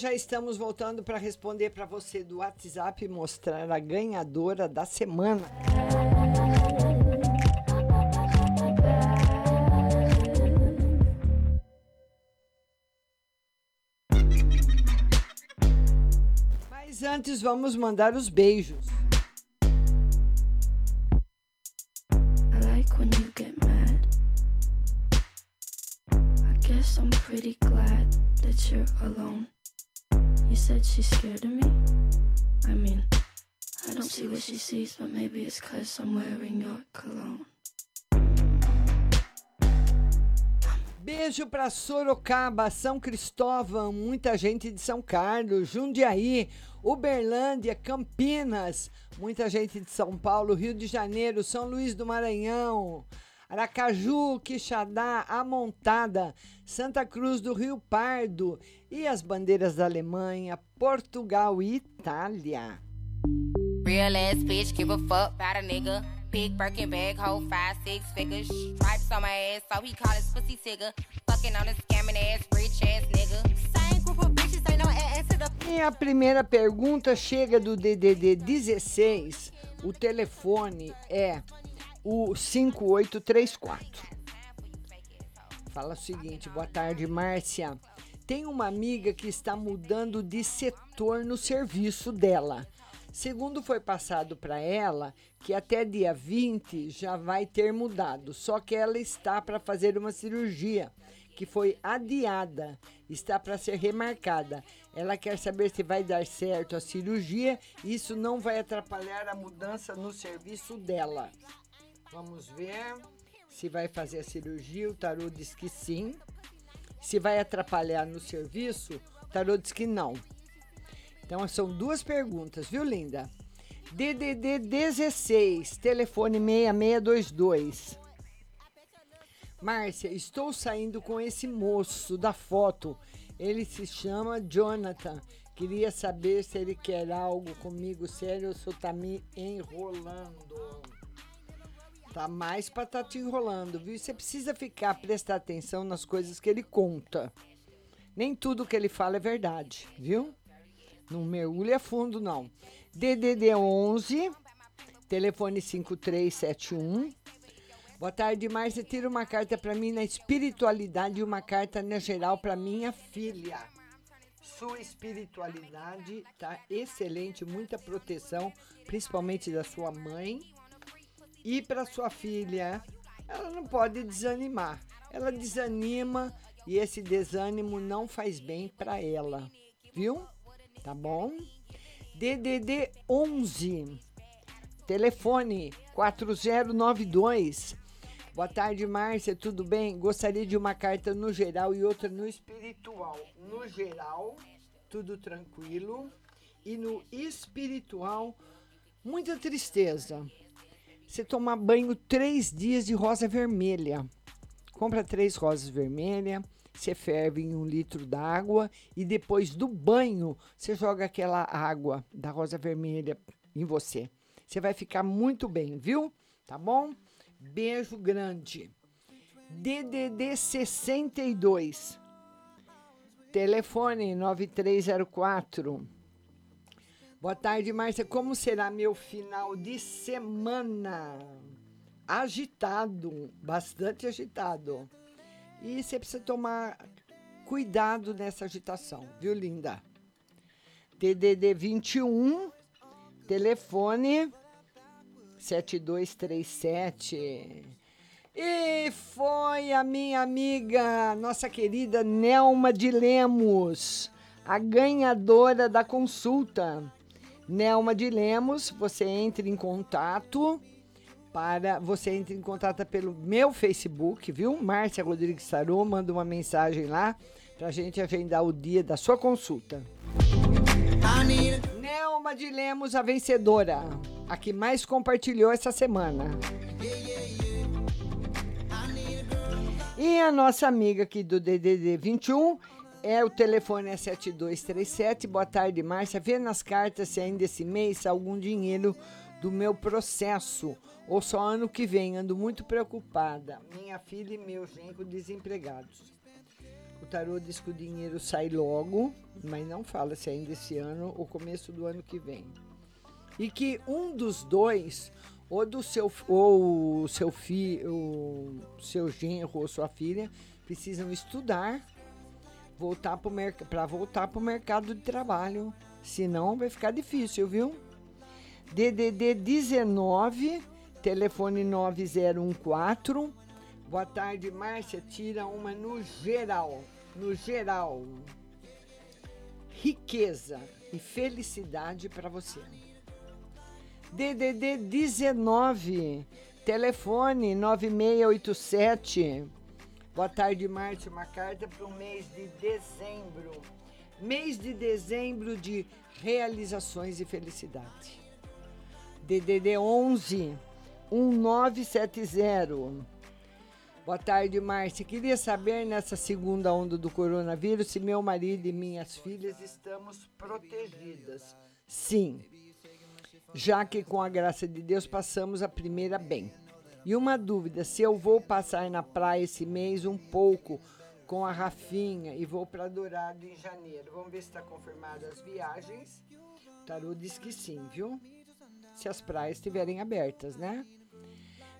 Já estamos voltando para responder para você do WhatsApp e mostrar a ganhadora da semana. Mas antes vamos mandar os beijos. She's scared of me? I mean, I don't see what she sees, but maybe it's cause I'm wearing your cologne. Beijo para Sorocaba, São Cristóvão, muita gente de São Carlos, Jundiaí, Uberlândia, Campinas, muita gente de São Paulo, Rio de Janeiro, São Luís do Maranhão, Aracaju, Quixadá, Amontada, Santa Cruz do Rio Pardo e as bandeiras da Alemanha, Portugal e Itália. Real ass bitch, give a fuck about a nigga. Big Birkin bag, hold five, six figures. Stripes on my ass, so he call his pussy tigger. Fucking on a scamming ass, rich ass nigga. Same group of bitches, ain't no ass to the E a primeira pergunta chega do DDD 16. O telefone é o 5834. Fala o seguinte: boa tarde, Márcia. Tem uma amiga que está mudando de setor no serviço dela. Segundo foi passado para ela, que até dia 20 já vai ter mudado, só que ela está para fazer uma cirurgia que foi adiada, está para ser remarcada. Ela quer saber se vai dar certo a cirurgia, isso não vai atrapalhar a mudança no serviço dela. Vamos ver se vai fazer a cirurgia. O tarô diz que sim. Se vai atrapalhar no serviço, tarô diz que não. Então são duas perguntas, viu, linda? DDD 16, telefone 6622. Márcia, estou saindo com esse moço da foto. Ele se chama Jonathan. Queria saber se ele quer algo comigo sério ou se eu tá me enrolando. Tá mais pra tá te enrolando, viu? Você precisa ficar, prestar atenção nas coisas que ele conta. Nem tudo que ele fala é verdade, viu? Não mergulha fundo, não. DDD 11, telefone 5371. Boa tarde, Márcia. Tira uma carta para mim na espiritualidade e uma carta na geral para minha filha. Sua espiritualidade tá excelente, muita proteção, principalmente da sua mãe. E para sua filha, ela não pode desanimar. Ela desanima e esse desânimo não faz bem para ela, viu? Tá bom? DDD 11, telefone 4092. Boa tarde, Márcia, tudo bem? Gostaria de uma carta no geral e outra no espiritual. No geral, tudo tranquilo. E no espiritual, muita tristeza. Você tomar banho três dias de rosa vermelha. Compra três rosas vermelhas, você ferve em um litro d'água e depois do banho você joga aquela água da rosa vermelha em você. Você vai ficar muito bem, viu? Tá bom? Beijo grande. DDD 62. Telefone 9304. Boa tarde, Márcia. Como será meu final de semana? Agitado, bastante agitado. E você precisa tomar cuidado nessa agitação, viu, linda? DDD 21, telefone 7237. E foi a minha amiga, nossa querida Nelma de Lemos, a ganhadora da consulta. Nelma de Lemos, você entra em contato para você entra em contato pelo meu Facebook, viu? Márcia Rodrigues Sarô, manda uma mensagem lá pra gente agendar o dia da sua consulta. Nelma de Lemos, a vencedora, a que mais compartilhou essa semana. E a nossa amiga aqui do DDD 21 é o telefone é 7237. Boa tarde, Márcia. Vê nas cartas se ainda esse mês algum dinheiro do meu processo ou só ano que vem. Ando muito preocupada. Minha filha e meu genro desempregados. O tarô diz que o dinheiro sai logo, mas não fala se ainda esse ano ou começo do ano que vem. E que um dos dois, ou do seu ou seu filho, seu genro ou sua filha, precisam estudar, voltar para voltar para o mercado de trabalho. Senão vai ficar difícil, viu? DDD 19, telefone 9014. Boa tarde, Márcia. Tira uma no geral. No geral. Riqueza e felicidade para você. DDD 19, telefone 9687. Boa tarde, Márcia. Uma carta para o mês de dezembro. Mês de dezembro de realizações e felicidade. DDD 11 1970. Boa tarde, Márcia. Queria saber nessa segunda onda do coronavírus se meu marido e minhas filhas estamos protegidas. Sim, já que com a graça de Deus passamos a primeira bem. E uma dúvida: se eu vou passar na praia esse mês um pouco com a Rafinha e vou para Dourado em janeiro. Vamos ver se está confirmada as viagens. O tarô diz que sim, viu? Se as praias estiverem abertas, né?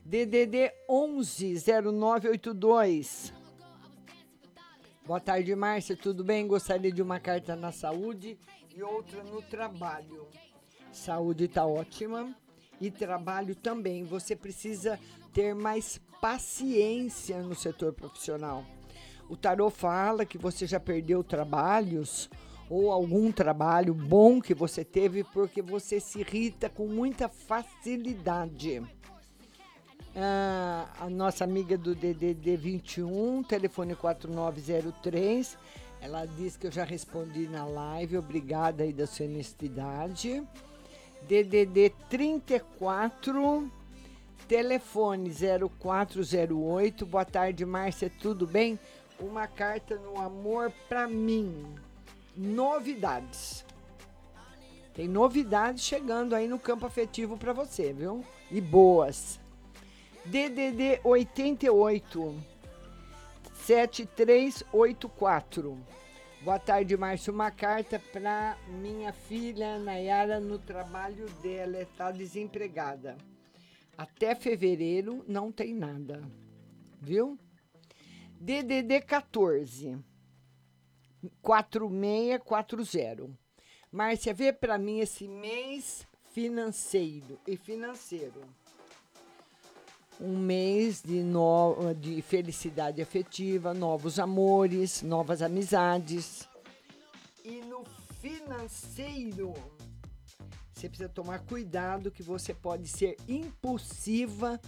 DDD 110982. Boa tarde, Márcia. Tudo bem? Gostaria de uma carta na saúde e outra no trabalho. Saúde está ótima e trabalho também. Você precisa ter mais paciência no setor profissional. O tarô fala que você já perdeu trabalhos ou algum trabalho bom que você teve porque você se irrita com muita facilidade. Ah, a nossa amiga do DDD 21, telefone 4903, ela diz que eu já respondi na live, obrigada aí da sua honestidade. DDD 34, telefone 0408. Boa tarde, Márcia, tudo bem? Uma carta no amor para mim. Novidades. Tem novidades chegando aí no campo afetivo para você, viu? E boas. DDD 88 7384. Boa tarde, Márcio. Uma carta para minha filha Nayara no trabalho dela. Está desempregada. Até fevereiro não tem nada. Viu? DDD 14 4640. Márcia, vê para mim esse mês financeiro e financeiro. Um mês de, no, de felicidade afetiva, novos amores, novas amizades. E no financeiro, você precisa tomar cuidado que você pode ser impulsiva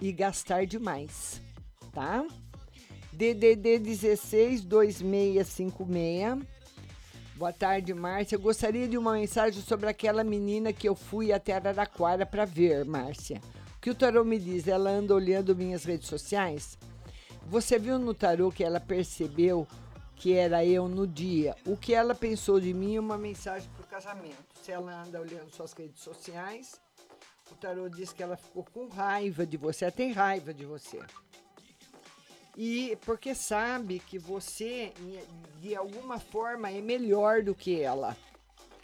e gastar demais, tá? DDD 16 2656. Boa tarde, Márcia. Eu gostaria de uma mensagem sobre aquela menina que eu fui até Araraquara para ver, Márcia. Que o tarô me diz? Ela anda olhando minhas redes sociais. Você viu no tarô que ela percebeu que era eu no dia. O que ela pensou de mim é uma mensagem para o casamento. Se ela anda olhando suas redes sociais, o tarô diz que ela ficou com raiva de você, ela tem raiva de você. E porque sabe que você, de alguma forma, é melhor do que ela.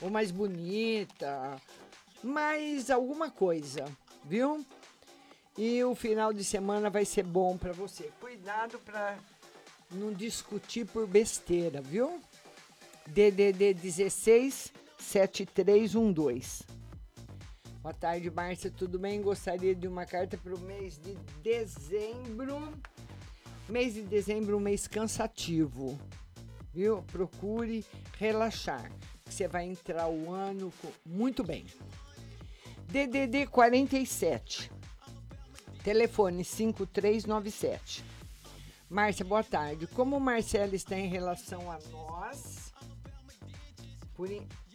Ou mais bonita, mais alguma coisa, viu? E o final de semana vai ser bom para você. Cuidado para não discutir por besteira, viu? DDD 16 7312. Boa tarde, Márcia, tudo bem? Gostaria de uma carta para o mês de dezembro. Mês de dezembro, um mês cansativo, viu? Procure relaxar, você vai entrar o ano muito bem. DDD 47, telefone 5397. Márcia, boa tarde. Como o Marcelo está em relação a nós, por,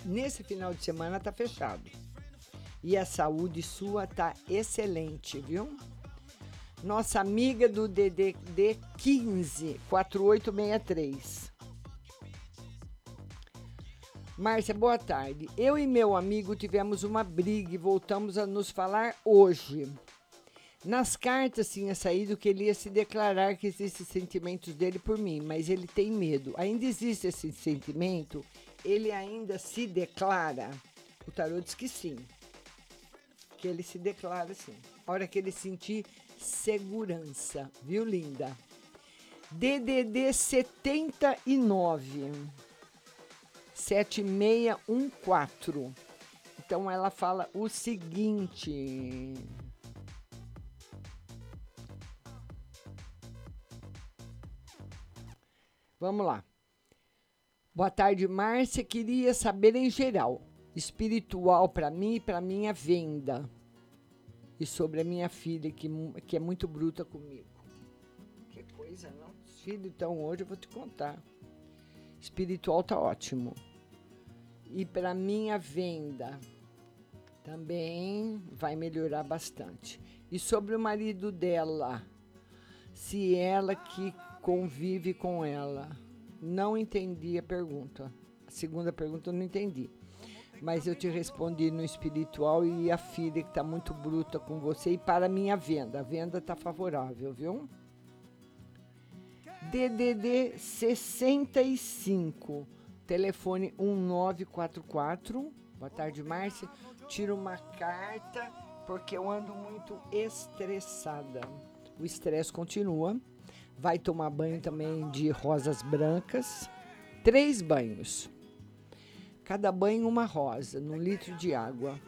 nesse final de semana tá fechado. E a saúde sua tá excelente, viu? Nossa amiga do DDD 15 4863. Márcia, boa tarde. Eu e meu amigo tivemos uma briga e voltamos a nos falar hoje. Nas cartas tinha saído que ele ia se declarar que existem sentimentos dele por mim, mas ele tem medo. Ainda existe esse sentimento? Ele ainda se declara? O tarô diz que sim. Que ele se declara sim. Hora que ele sentir segurança, viu, linda? DDD 79 7614. Então ela fala o seguinte. Vamos lá. Boa tarde, Márcia. Queria saber em geral, espiritual para mim e para minha venda. E sobre a minha filha, que, que é muito bruta comigo. Que coisa, não? Filho, então hoje eu vou te contar. Espiritual tá ótimo. E para minha venda também vai melhorar bastante. E sobre o marido dela, se ela que convive com ela. Não entendi a pergunta. A segunda pergunta eu não entendi. Mas eu te respondi no espiritual e a filha que está muito bruta com você e para a minha venda. A venda está favorável, viu? DDD 65, telefone 1944. Boa tarde, Márcia. Tiro uma carta porque eu ando muito estressada. O estresse continua vai tomar banho também de rosas brancas. Três banhos. Cada banho uma rosa, num litro de água,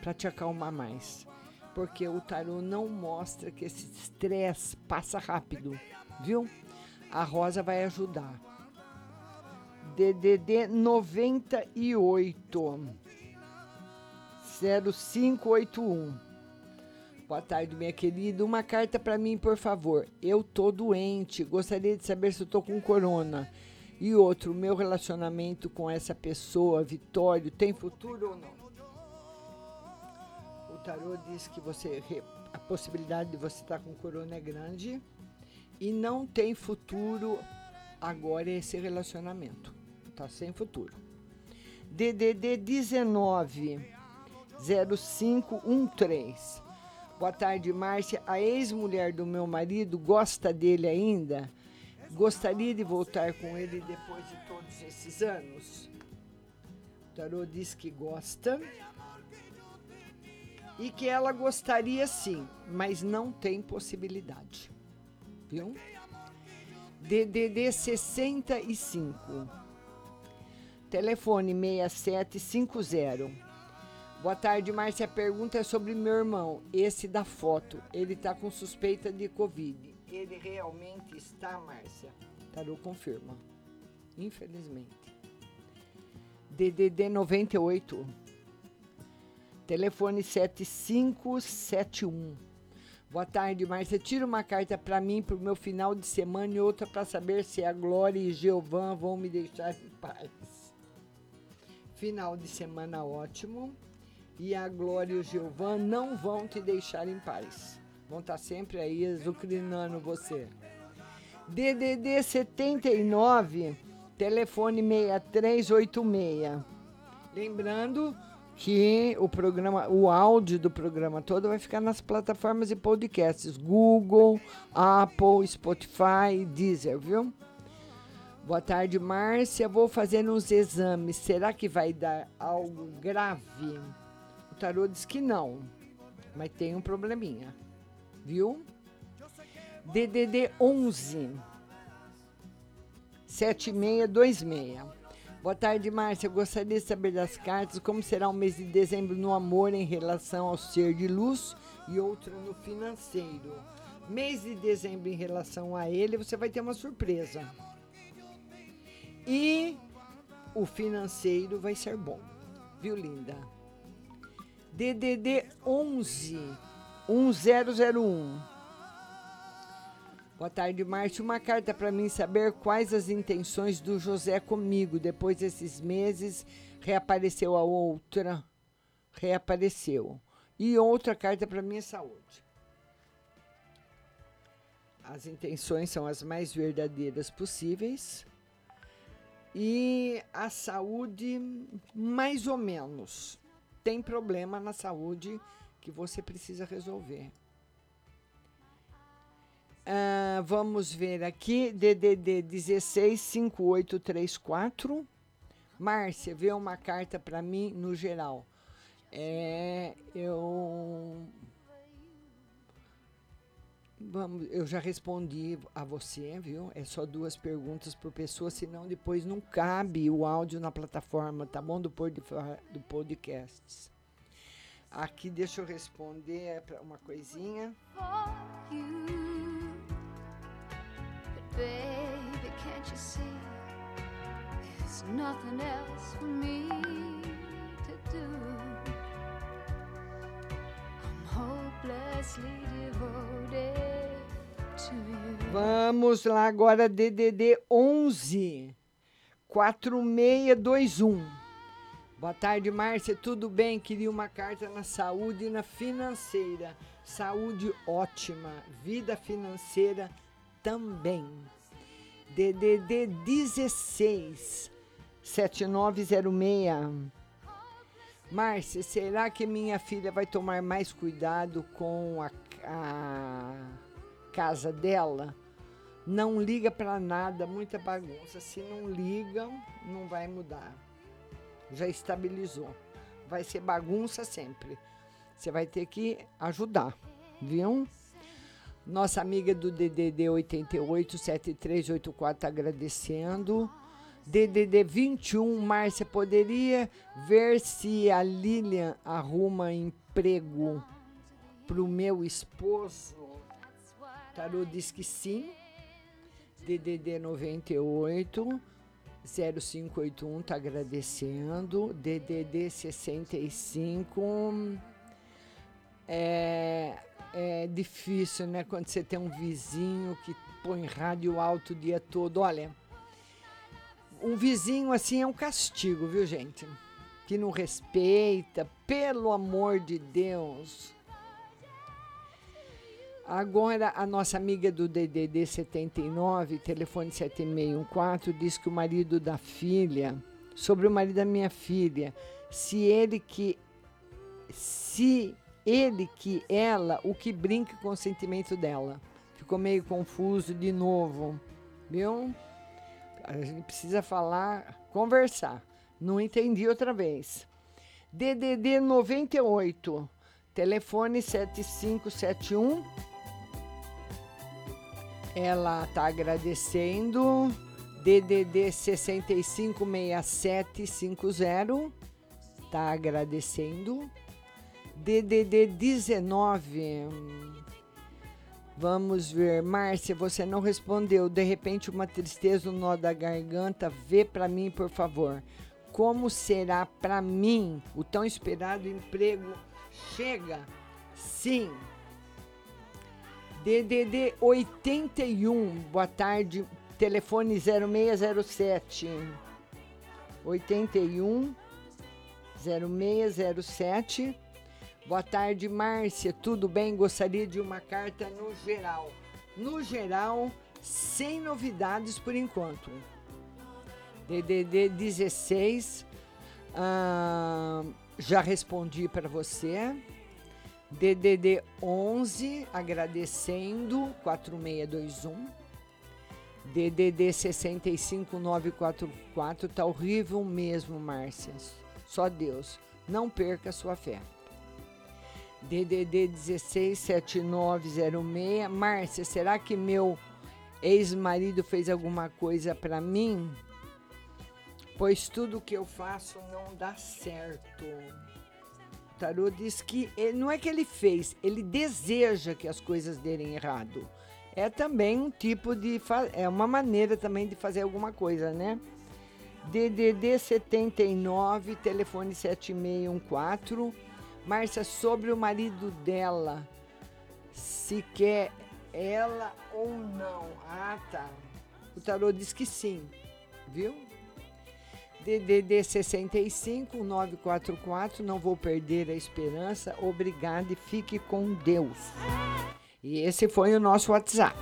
para te acalmar mais. Porque o tarô não mostra que esse estresse passa rápido, viu? A rosa vai ajudar. DDD 98 0581 Boa tarde, minha querida. Uma carta para mim, por favor. Eu tô doente. Gostaria de saber se eu tô com corona. E outro, meu relacionamento com essa pessoa, Vitório, tem futuro ou não? O tarô diz que você a possibilidade de você estar com corona é grande e não tem futuro agora esse relacionamento. Tá sem futuro. DDD 19 0513 Boa tarde, Márcia. A ex-mulher do meu marido gosta dele ainda? Gostaria de voltar com ele depois de todos esses anos? O tarô diz que gosta e que ela gostaria sim, mas não tem possibilidade. Viu? DDD 65. Telefone 6750 Boa tarde, Márcia. A pergunta é sobre meu irmão, esse da foto. Ele está com suspeita de Covid. Ele realmente está, Márcia? Tarô confirma. Infelizmente. DDD 98. Telefone 7571. Boa tarde, Márcia. Tira uma carta para mim para o meu final de semana e outra para saber se a Glória e Geovan vão me deixar em paz. Final de semana ótimo e a Glória e o Gilvan não vão te deixar em paz. Vão estar sempre aí azucrinando você. DDD 79, telefone 6386. Lembrando que o programa, o áudio do programa todo vai ficar nas plataformas de podcasts Google, Apple, Spotify, Deezer, viu? Boa tarde, Márcia. Vou fazer uns exames. Será que vai dar algo grave? O tarô diz que não, mas tem um probleminha, viu? DDD 11 7626. Boa tarde, Márcia. Eu gostaria de saber das cartas como será o mês de dezembro no amor em relação ao ser de luz e outro no financeiro. Mês de dezembro em relação a ele, você vai ter uma surpresa. E o financeiro vai ser bom. Viu, linda? DDD 11 1001. Boa tarde, Márcio. Uma carta para mim saber quais as intenções do José comigo. Depois desses meses, reapareceu a outra. Reapareceu. E outra carta para minha saúde. As intenções são as mais verdadeiras possíveis. E a saúde, mais ou menos. Tem problema na saúde que você precisa resolver. Uh, vamos ver aqui, DDD 165834. Márcia, vê uma carta para mim no geral. É, eu. Vamos, eu já respondi a você, viu? É só duas perguntas por pessoa, senão depois não cabe o áudio na plataforma, tá bom? Do, do podcast. Aqui deixa eu responder uma coisinha. Hopelessly devoted. Vamos lá agora, DDD 11 4621. Boa tarde, Márcia. Tudo bem? Queria uma carta na saúde e na financeira. Saúde ótima, vida financeira também. DDD 16 7906. Márcia, será que minha filha vai tomar mais cuidado com a, a casa dela? Não liga para nada, muita bagunça. Se não liga, não vai mudar. Já estabilizou. Vai ser bagunça sempre. Você vai ter que ajudar, viu? Nossa amiga do DDD 88 7384 tá agradecendo. DDD 21, Márcia, poderia ver se a Lilian arruma emprego pro meu esposo? Tarô diz que sim. DDD 98 0581 tá agradecendo. DDD 65 é é difícil, né? Quando você tem um vizinho que põe rádio alto o dia todo. Olha, um vizinho assim é um castigo, viu, gente? Que não respeita, pelo amor de Deus. Agora, a nossa amiga do DDD 79, telefone 7614, diz que o marido da filha, sobre o marido da minha filha, se ele que. Se ele que ela, o que brinca com o sentimento dela. Ficou meio confuso de novo, viu? A gente precisa falar, conversar. Não entendi outra vez. DDD 98, telefone 7571. Ela está agradecendo. DDD 656750. Está agradecendo. DDD 19. Vamos ver. Márcia, você não respondeu. De repente, uma tristeza no nó da garganta. Vê para mim, por favor. Como será para mim o tão esperado emprego? Chega? Sim. DDD 81. Boa tarde. Telefone 0607. 81 0607. Boa tarde, Márcia. Tudo bem? Gostaria de uma carta no geral. No geral, sem novidades por enquanto. DDD 16. ah, já respondi para você. DDD 11, agradecendo, 4621. DDD 65944, tá horrível mesmo, Márcia. Só Deus. Não perca sua fé. DDD 167906. Márcia, será que meu ex-marido fez alguma coisa para mim? Pois tudo que eu faço não dá certo. Tarô diz que ele- não é que ele fez, ele deseja que as coisas derem errado. É também um tipo de. É uma maneira também de fazer alguma coisa, né? DDD 79, telefone 7614. Márcia, sobre o marido dela, se quer ela ou não. Ah, tá. O tarô diz que sim, viu? DDD 65 944, não vou perder a esperança. Obrigada e fique com Deus. E esse foi o nosso WhatsApp.